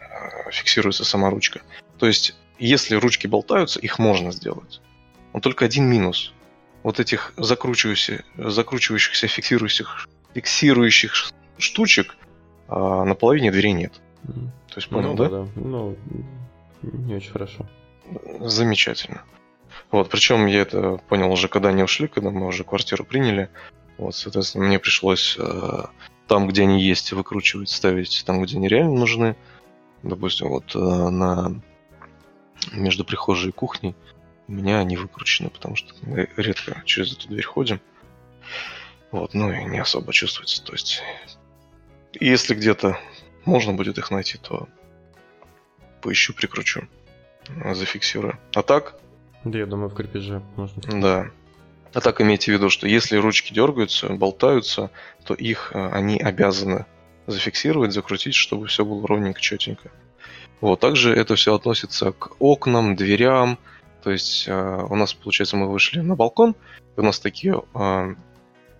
а, фиксируется сама ручка. То есть, если ручки болтаются, их можно сделать. Но только один минус. Вот этих закручивающихся, закручивающихся фиксирующих, фиксирующих штучек а, на половине дверей нет. То есть, понял, Ну да? да? Ну, не очень хорошо. Замечательно. Вот, причем я это понял уже, когда они ушли, когда мы уже квартиру приняли. Вот, соответственно, мне пришлось э, там, где они есть, выкручивать, ставить там, где они реально нужны. Допустим, вот э, на между прихожей и кухней у меня они выкручены, потому что мы редко через эту дверь ходим. Вот, ну и не особо чувствуется. То есть, если где-то можно будет их найти, то поищу, прикручу, зафиксирую. А так, Да, я думаю, в крепеже можно. да. А так имейте в виду, что если ручки дергаются, болтаются, то их э, они обязаны зафиксировать, закрутить, чтобы все было ровненько, четенько. Вот, также это все относится к окнам, дверям. То есть э, у нас, получается, мы вышли на балкон, и у нас такие э,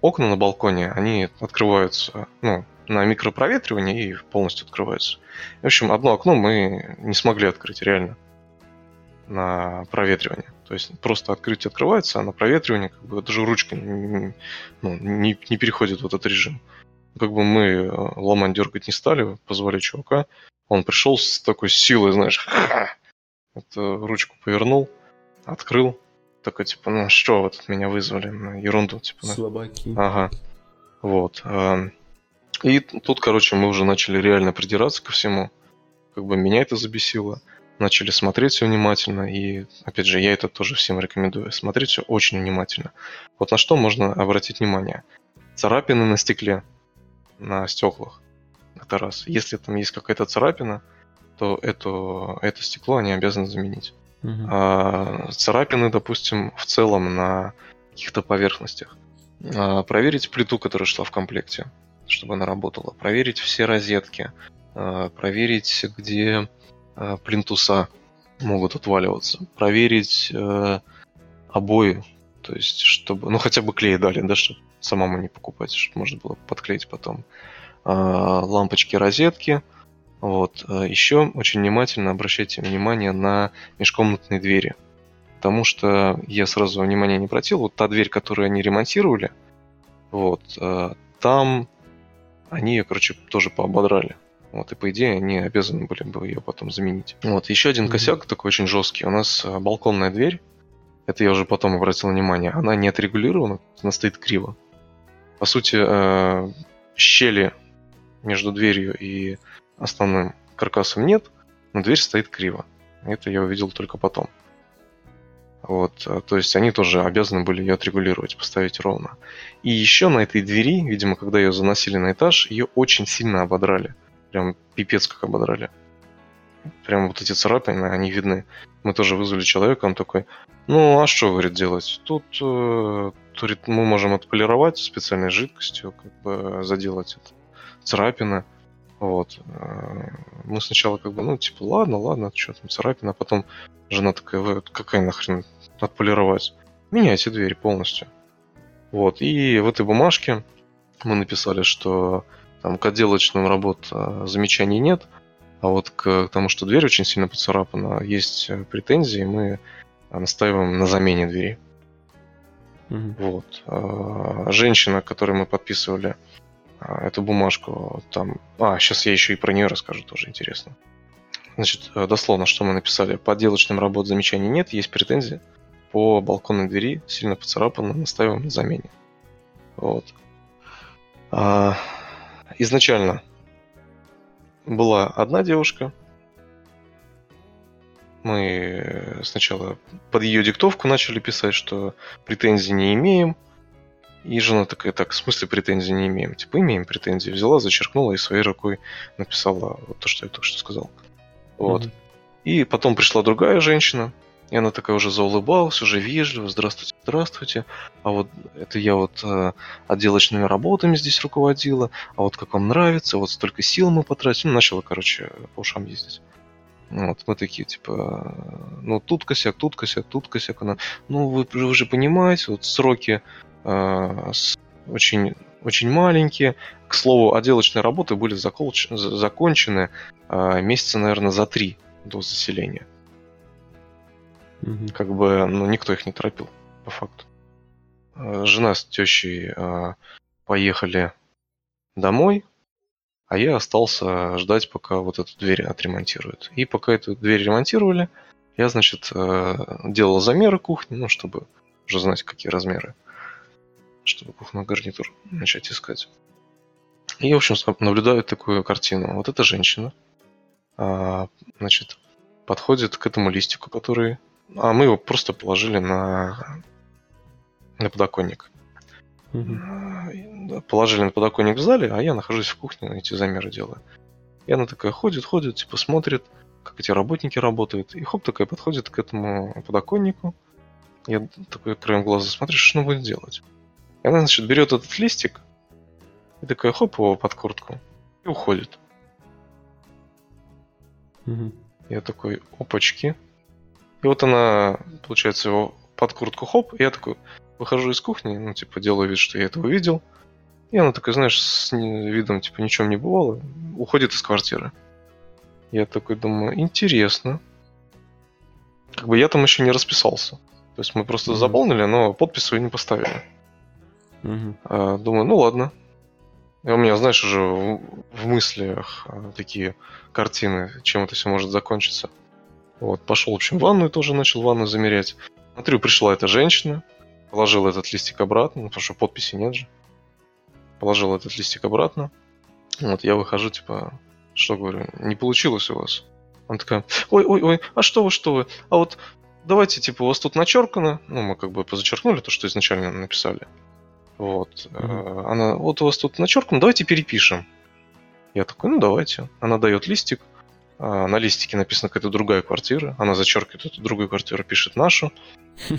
окна на балконе, они открываются, ну, на микропроветривание и полностью открываются. В общем, одно окно мы не смогли открыть реально на проветривание. То есть просто открыть открывается, а на проветривание как бы даже ручка не, ну, не, не переходит в этот режим. Как бы мы э, ломань дергать не стали, позвали чувака. Он пришел с такой силой, знаешь, эту ручку повернул, открыл. Такой, типа, ну что вы тут меня вызвали на ерунду, типа. Слабаки. Ага. Вот. Эм, и тут, короче, мы уже начали реально придираться ко всему. Как бы меня это забесило. Начали смотреть все внимательно. И, опять же, я это тоже всем рекомендую. Смотреть все очень внимательно. Вот на что можно обратить внимание. Царапины на стекле, на стеклах. Это раз. Если там есть какая-то царапина, то это, это стекло они обязаны заменить. Мгм. А, царапины, допустим, в целом на каких-то поверхностях. А, проверить плиту, которая шла в комплекте, чтобы она работала. Проверить все розетки. А, проверить, где а, плинтуса могут отваливаться. Проверить э, обои. То есть, чтобы... Ну, хотя бы клей дали, да, чтобы самому не покупать, чтобы можно было подклеить потом. А, лампочки, розетки. Вот. Еще очень внимательно обращайте внимание на межкомнатные двери. Потому что я сразу внимания не обратил. Вот та дверь, которую они ремонтировали, вот, э, там они ее, короче, тоже поободрали. Вот, и по идее они обязаны были бы ее потом заменить. Вот, еще один Мгм. косяк такой очень жесткий. У нас э, балконная дверь, это я уже потом обратил внимание, она не отрегулирована, она стоит криво. По сути, э, щели между дверью и основным каркасом нет, но дверь стоит криво. Это я увидел только потом. Вот, э, то есть они тоже обязаны были ее отрегулировать, поставить ровно. И еще на этой двери, видимо, когда ее заносили на этаж, ее очень сильно ободрали. Прям пипец как ободрали. Прям вот эти царапины, они видны. Мы тоже вызвали человека, он такой, ну а что, говорит, делать? Тут э, говорит, мы можем отполировать специальной жидкостью, как бы заделать это. Царапины. Вот. Мы сначала как бы, ну, типа, ладно, ладно, что там, царапина, а потом жена такая, «Вы какая нахрен отполировать? Меняйте дверь полностью. Вот. И в этой бумажке мы написали, что там к отделочным работ э, замечаний нет, а вот к тому, что дверь очень сильно поцарапана, есть э, претензии, мы э, настаиваем на замене двери. Мгм. Вот. Женщина, которой мы подписывали эту бумажку, там... А, сейчас я еще и про нее расскажу, тоже интересно. Значит, дословно, что мы написали. По отделочным работ замечаний нет, есть претензии. По балконной двери сильно поцарапано, настаиваем на замене. Вот. А, изначально была одна девушка. Мы сначала под ее диктовку начали писать, что претензий не имеем. И жена такая, так, в смысле претензий не имеем? Типа, имеем претензии. Взяла, зачеркнула и своей рукой написала вот то, что я только что сказал. Вот. Мгм. И потом пришла другая женщина, и она такая уже заулыбалась, уже вежливо, здравствуйте, здравствуйте. А вот это я вот э, отделочными работами здесь руководила, а вот как вам нравится, вот столько сил мы потратили. Ну, начала, короче, по ушам ездить. Вот, мы такие, типа, э, ну, тут косяк, тут косяк, тут косяк. Она, ну, вы, вы же понимаете, вот сроки э, с- очень, очень маленькие. К слову, отделочные работы были заколч- за- закончены э, месяца, наверное, за три до заселения. Мгм. Как бы, ну, никто их не торопил, по факту. Э, Жена с тещей э, поехали домой, а я остался ждать, пока вот эту дверь отремонтируют. И пока эту дверь ремонтировали, я, значит, э, делал замеры кухни, ну, чтобы уже знать, какие размеры, чтобы кухонный гарнитур начать искать. И, в общем, наблюдаю такую картину. Вот эта женщина, значит, подходит к этому листику, который... А мы его просто положили на, на подоконник. Да, Положили на подоконник в зале, а я нахожусь в кухне, эти замеры делаю. И она такая ходит, ходит, типа смотрит, как эти работники работают. И хоп, такая подходит к этому подоконнику. Я такой краем глаза смотрю, что она будет делать. И она, значит, берет этот листик и такая хоп его под куртку и уходит. Мгм. Я такой, опачки. И вот она, получается, его под куртку хоп, и я такой выхожу из кухни, ну, типа, делаю вид, что я это увидел. И она такая, знаешь, с видом, типа, ничего не бывало, уходит из квартиры. Я такой думаю, интересно. Как бы я там еще не расписался. То есть мы просто Мгм. заполнили, но подпись свою не поставили. Мгм. А, Думаю, ну ладно. И у меня, знаешь, уже в, в мыслях а, такие картины, чем это все может закончиться. Вот, пошел, в общем, в ванную тоже начал ванную замерять. Смотрю, пришла эта женщина, положила этот листик обратно, ну, потому что подписи нет же. Положила этот листик обратно. Вот, я выхожу, типа, что говорю, не получилось у вас. Она такая, ой, ой, ой, а что вы, что вы? А вот давайте, типа, у вас тут начеркано. Ну, мы как бы позачеркнули то, что изначально написали. Вот. Э, Она, вот у вас тут начеркано, давайте перепишем. Я такой, ну давайте. Она дает листик. А, На листике написана какая-то другая квартира. Она зачеркивает эту другую квартиру, пишет нашу.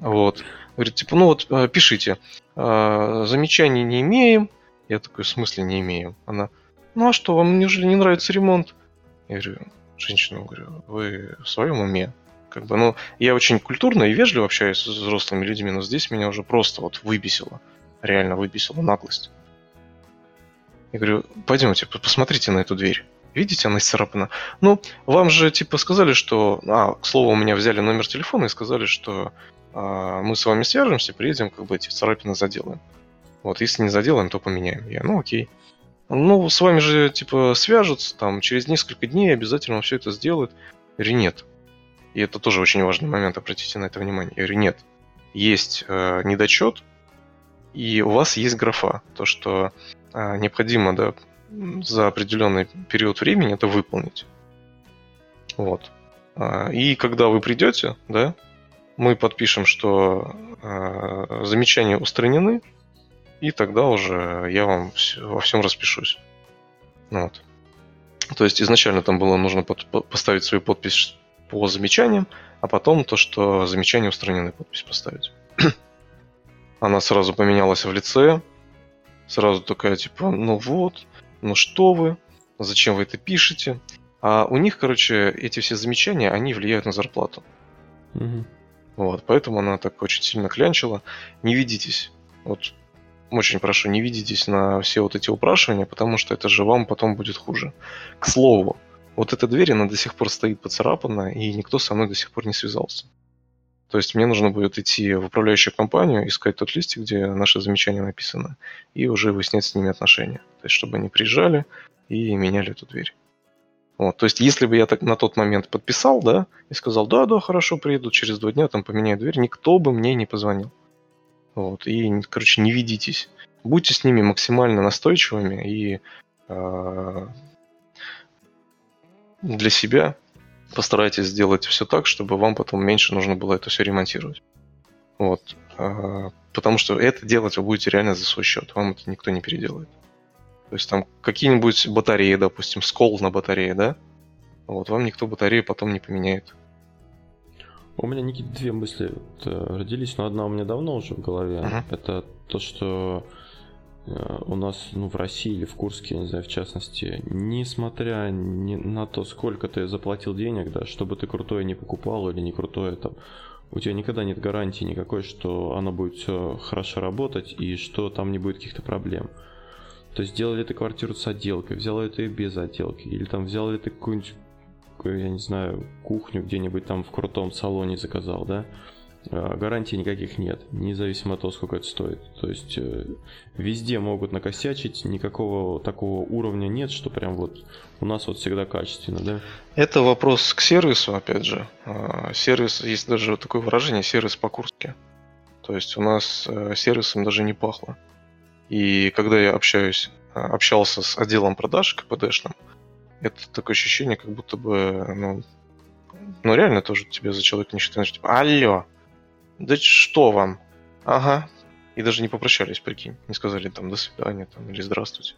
Вот. Говорит, типа, ну вот, э, пишите. А, Замечаний не имеем. Я такой, в смысле не имеем? Она, ну а что, вам неужели не нравится ремонт? Я говорю, женщина, говорю, вы в своем уме? Как бы, ну, я очень культурно и вежливо общаюсь с взрослыми людьми, но здесь меня уже просто вот выбесило. Реально выбесило наглость. Я говорю, пойдемте, посмотрите на эту дверь. Видите, она исцарапана. Ну, вам же, типа, сказали, что... А, к слову, у меня взяли номер телефона и сказали, что а, мы с вами свяжемся, приедем, как бы эти царапины заделаем. Вот, если не заделаем, то поменяем. Я, ну, окей. Ну, с вами же, типа, свяжутся, там, через несколько дней обязательно все это сделают. Говорю, нет. И это тоже очень важный момент, обратите на это внимание. Говорю, нет. Есть э, недочет, и у вас есть графа. То, что э, необходимо, да, за определенный период времени это выполнить. Вот. А, И когда вы придете, да, мы подпишем, что э, замечания устранены, и тогда уже я вам во всем распишусь. Вот. То есть изначально там было нужно под- по- поставить свою подпись по замечаниям, а потом то, что замечания устранены, подпись поставить. Она сразу поменялась в лице, сразу такая типа, ну вот, ну что вы, зачем вы это пишете? А у них, короче, эти все замечания, они влияют на зарплату. Мгм. Вот, поэтому она так очень сильно клянчила. Не ведитесь. Вот очень прошу, не ведитесь на все вот эти упрашивания, потому что это же вам потом будет хуже. К слову, вот эта дверь, она до сих пор стоит поцарапанная, и никто со мной до сих пор не связался. То есть мне нужно будет идти в управляющую компанию, искать тот листик, где наши замечания написаны, и уже выяснять с ними отношения. То есть чтобы они приезжали и меняли эту дверь. Вот, то есть, если бы я так на тот момент подписал, да, и сказал, да, да, хорошо, приеду через два дня, там поменяю дверь, никто бы мне не позвонил. Вот, и, короче, не ведитесь. Будьте с ними максимально настойчивыми и э, для себя постарайтесь сделать все так, чтобы вам потом меньше нужно было это все ремонтировать. Вот. э, потому что это делать вы будете реально за свой счет. Вам это никто не переделает. То есть там какие-нибудь батареи, допустим, скол на батарее, да? Вот, вам никто батарею потом не поменяет. У меня, Никит, две мысли э, родились, но одна у меня давно уже в голове. Мгм. Это то, что у нас, ну, в России или в Курске, я не знаю, в частности, несмотря ни на то, сколько ты заплатил денег, да, чтобы ты крутое не покупал или не крутое там, у тебя никогда нет гарантии никакой, что оно будет все хорошо работать и что там не будет каких-то проблем. То есть сделали ты квартиру с отделкой, взял ли ты без отделки, или там взял ли ты какую-нибудь, какую, я не знаю, кухню где-нибудь там в крутом салоне заказал, да? А, Гарантий никаких нет, независимо от того, сколько это стоит. То есть э, везде могут накосячить, никакого такого уровня нет, что прям вот у нас вот всегда качественно, да? Это вопрос к сервису, опять же. А, Сервис, есть даже такое выражение, сервис по-курски. То есть у нас э, сервисом даже не пахло. И когда я общаюсь, а, общался с отделом продаж КПДшным, это такое ощущение, как будто бы, ну, ну реально тоже тебе за человека не считают, типа, алло, да что вам? Ага. И даже не попрощались, прикинь. Не сказали там до свидания там, или здравствуйте.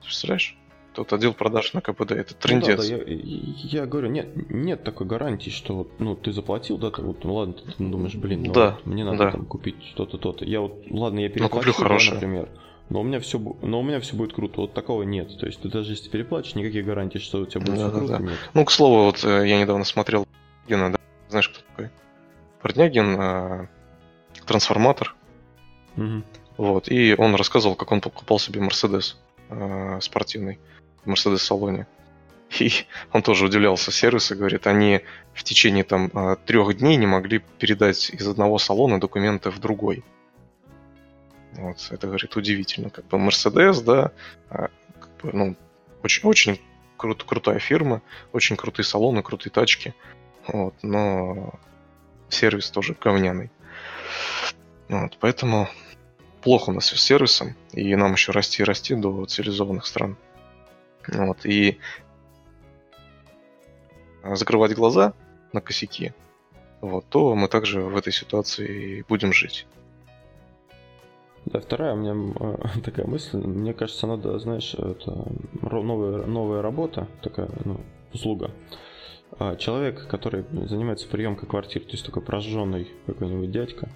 Ты представляешь? Тот отдел продаж на КПД, это Ну да, трендец. да, я, я говорю, нет, нет такой гарантии, что вот, ну ты заплатил, да, ты вот, ну ладно, ты думаешь, блин, ну Да, вот мне надо да. там купить что-то, то-то. Я вот, ладно, я куплю переплачу, да, хорошее. например, Но у меня все, но у меня все будет круто. Вот такого нет. То есть ты даже если переплачешь, никаких гарантий, что у тебя будет Да, все да, круто, да. нет. Ну, к слову, вот э, я недавно смотрел Гена, да? Знаешь, кто такой? Портнягин, э, трансформатор. Мгм. Вот. И он рассказывал, как он покупал себе Мерседес э, спортивный в Мерседес-салоне. И он тоже удивлялся сервису, говорит, они в течение там э, трех дней не могли передать из одного салона документы в другой. Вот, это, говорит, удивительно. Как бы Мерседес, да, а, как бы, ну, очень, очень крут- крутая фирма, очень крутые салоны, крутые тачки. Вот, но сервис тоже говняный. Вот, поэтому плохо у нас с сервисом, и нам еще расти и расти до цивилизованных стран. Вот, и закрывать глаза на косяки, вот, то мы также в этой ситуации будем жить. Да, вторая у меня э, такая мысль. Мне кажется, надо, знаешь, это новая, новая работа, такая, ну, услуга. А, Человек, который занимается приемкой квартир, то есть такой прожженный какой-нибудь дядька,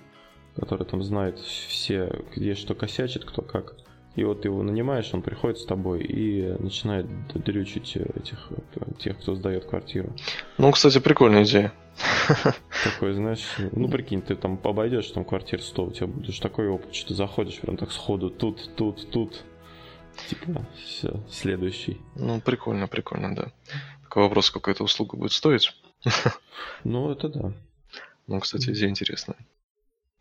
который там знает все, где что косячит, кто как. И вот ты его нанимаешь, он приходит с тобой и начинает дрючить этих, тех, кто сдает квартиру. Ну, кстати, прикольная идея. Такой, знаешь, ну прикинь, ты там обойдешь там квартир 100, у тебя будешь такой опыт, что ты заходишь прям так сходу, тут, тут, тут. Типа, все, следующий. Ну, прикольно, прикольно, да. Такой вопрос, сколько эта услуга будет стоить. Ну, это да. Ну, кстати, идея интересная.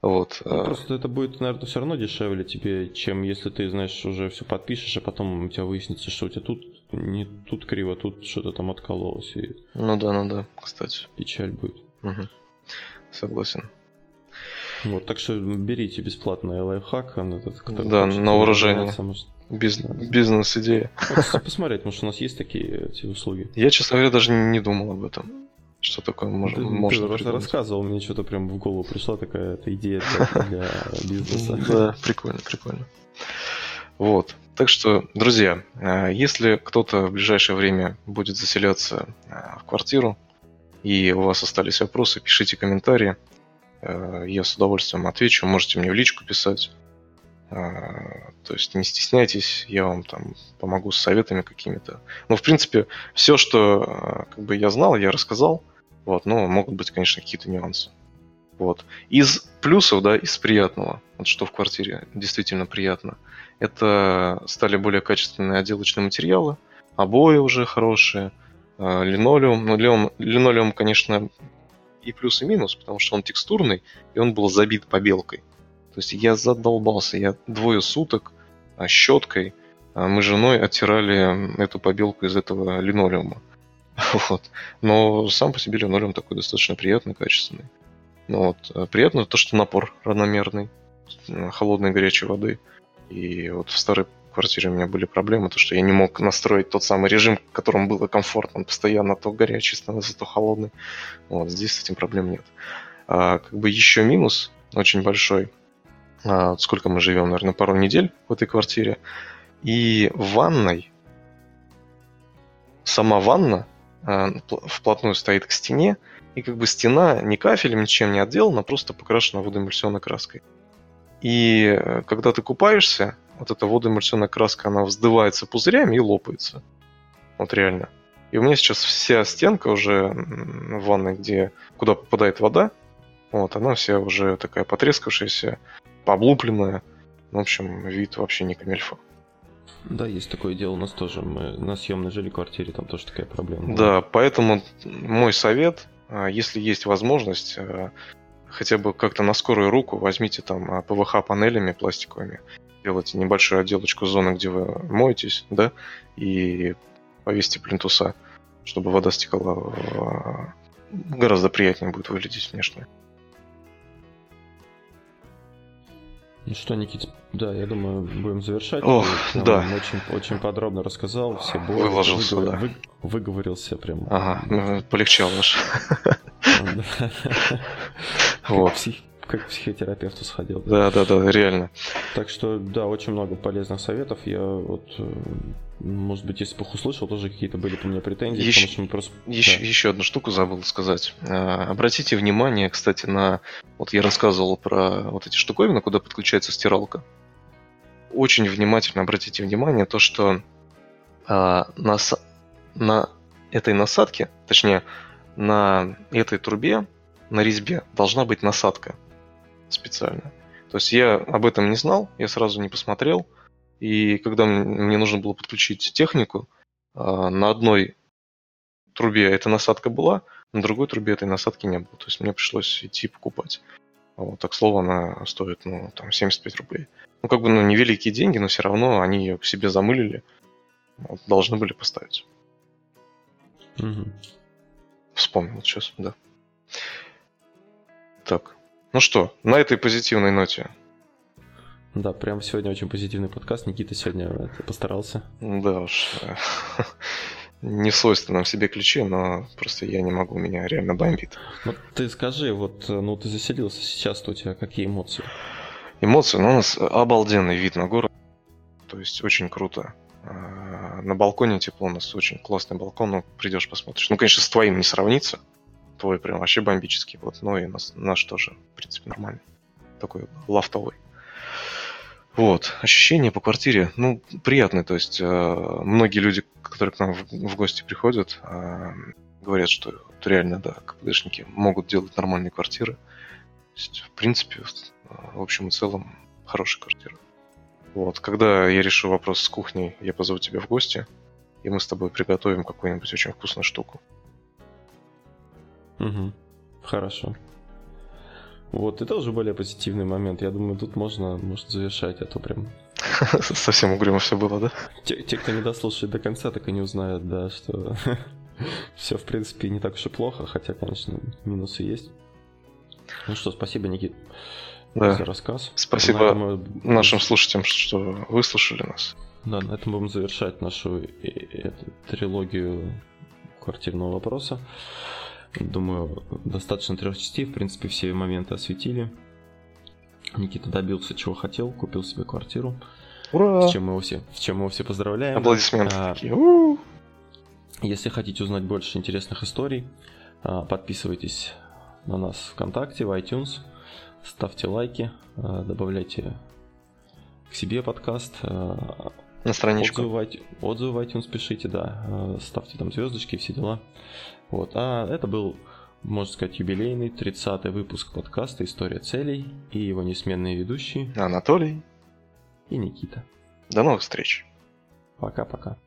Вот. Ну, а, Просто это будет, наверное, все равно дешевле тебе, чем если ты, знаешь, уже все подпишешь, а потом у тебя выяснится, что у тебя тут не тут криво, тут что-то там откололось, и Ну да, ну да, кстати. печаль будет. Мгм. Согласен. Вот, так что берите бесплатный лайфхак, он этот, который Да, хочет на вооружение. может. Биз- Да. Бизнес-идея. Хочется посмотреть, может, у нас есть такие эти услуги. Я, честно говоря, даже не думал об этом. Что такое мож- Ты- можно ты придумать. рассказывал, мне что-то прям в голову пришла такая эта идея для, бизнеса. Да, прикольно, прикольно. Вот. Так что, друзья, э, если кто-то в ближайшее время будет заселяться э, в квартиру, и у вас остались вопросы, пишите комментарии. Э, Я с удовольствием отвечу. Можете мне в личку писать. Э, То есть не стесняйтесь, я вам там помогу с советами какими-то. Ну, в принципе, все, что э, как бы я знал, я рассказал. Вот, но могут быть, конечно, какие-то нюансы. Вот. Из плюсов, да, из приятного, вот что в квартире действительно приятно, это стали более качественные отделочные материалы, обои уже хорошие, э, линолеум. Ну, линолеум, линолеум, конечно, и плюс, и минус, потому что он текстурный, и он был забит побелкой. То есть я задолбался, я двое суток а, щеткой а, мы с женой оттирали эту побелку из этого линолеума. Вот. Но сам по себе линолеум такой достаточно приятный, качественный. Ну вот, э, приятно то, что напор равномерный, холодной и горячей воды. И вот в старой квартире у меня были проблемы, то, что я не мог настроить тот самый режим, в котором было комфортно. Он постоянно то горячий становился, то холодный. Вот, здесь с этим проблем нет. А, как бы еще минус очень большой. А, сколько мы живем, наверное, пару недель в этой квартире. И в ванной сама ванна а, пл- вплотную стоит к стене, и как бы стена не кафелем, ничем не отделана, просто покрашена водоэмульсионной краской. И э, когда ты купаешься, вот эта водоэмульсионная краска, она вздывается пузырями и лопается. Вот реально. И у меня сейчас вся стенка уже в ванной, где, куда попадает вода, вот, она вся уже такая потрескавшаяся, пооблупленная. В общем, вид вообще не камельфо. Да, есть такое дело у нас тоже. Мы на съемной жили квартире, там тоже такая проблема. Да, поэтому мой совет, а, если есть возможность, а, хотя бы как-то на скорую руку возьмите там а, ПВХ панелями пластиковыми, делайте небольшую отделочку зоны, где вы моетесь, да, и повесьте плинтуса, чтобы вода стекала. Гораздо приятнее будет выглядеть внешне. Ну что, Никит, да, я думаю, будем завершать. Ох, прям да. Очень, очень подробно рассказал все боли. Выложился, выговор- да. вы- выговорился прям. Ага, ну, полегчало аж. Вот. Как к психотерапевту сходил. да. Да, да, да, реально. Так что, да, очень много полезных советов. Я вот, э, может быть, если бы их услышал, тоже какие-то были по мне претензии, Еще- потому что мы просто... Еще, Да. еще одну штуку забыл сказать. А, Обратите внимание, кстати, на... Вот я рассказывал про вот эти штуковины, куда подключается стиралка. очень внимательно обратите внимание, то, что а, на, на этой насадке, точнее, на этой трубе, на резьбе должна быть насадка специальная. То есть я об этом не знал, я сразу не посмотрел. И когда мне нужно было подключить технику, а, на одной трубе эта насадка была, на другой трубе этой насадки не было. То есть мне пришлось идти покупать. Вот, так слово, она стоит, ну, там, 75 рублей. Ну, как бы, ну, невеликие деньги, но все равно они ее себе замылили. Вот, должны были поставить. Угу. Вспомнил сейчас, да. Так. Ну что, на этой позитивной ноте. Да, прям сегодня очень позитивный подкаст. Никита сегодня постарался. Да уж. Не в свойственном себе ключе, но просто я не могу, меня реально бомбит. Ну ты скажи, вот, ну ты заселился сейчас, то у тебя какие эмоции? Эмоции, ну у нас обалденный вид на город. То есть очень круто. А, на балконе тепло, у нас очень классный балкон, ну придешь посмотришь. Ну, конечно, с твоим не сравнится. Твой прям вообще бомбический. Вот, но и наш, наш тоже, в принципе, нормальный. Такой лафтовый. Вот, ощущения по квартире, ну, приятные, то есть э, многие люди, которые к нам в, в гости приходят, э, говорят, что вот реально, да, КПДшники могут делать нормальные квартиры. То есть, в принципе, в общем и целом, хорошая квартира. Вот, когда я решу вопрос с кухней, я позову тебя в гости, и мы с тобой приготовим какую-нибудь очень вкусную штуку. Угу. Хорошо. Вот, это уже более позитивный момент. Я думаю, тут можно, может завершать, а то прям... Совсем угрюмо все было, да? Те, те, кто не дослушает до конца, так и не узнают, да, что все, в принципе, не так уж и плохо, хотя, конечно, минусы есть. Ну что, спасибо, Никит, да. за рассказ. Спасибо мы... нашим слушателям, что выслушали нас. Да, на этом будем завершать нашу э, трилогию квартирного вопроса. Думаю, достаточно трех частей, в принципе, все моменты осветили. Никита добился, чего хотел, купил себе квартиру. Ура! С чем мы его все, с чем мы его все поздравляем. Аплодисменты а, такие. Если хотите узнать больше интересных историй, а, подписывайтесь на нас ВКонтакте, в iTunes, ставьте лайки, а, добавляйте к себе подкаст. А, на страничку. Отзывы, отзывы в iTunes пишите, да. Ставьте там звездочки, все дела. Вот. А это был, можно сказать, юбилейный 30-й выпуск подкаста «История целей» и его несменные ведущие Анатолий и Никита. До новых встреч. Пока-пока.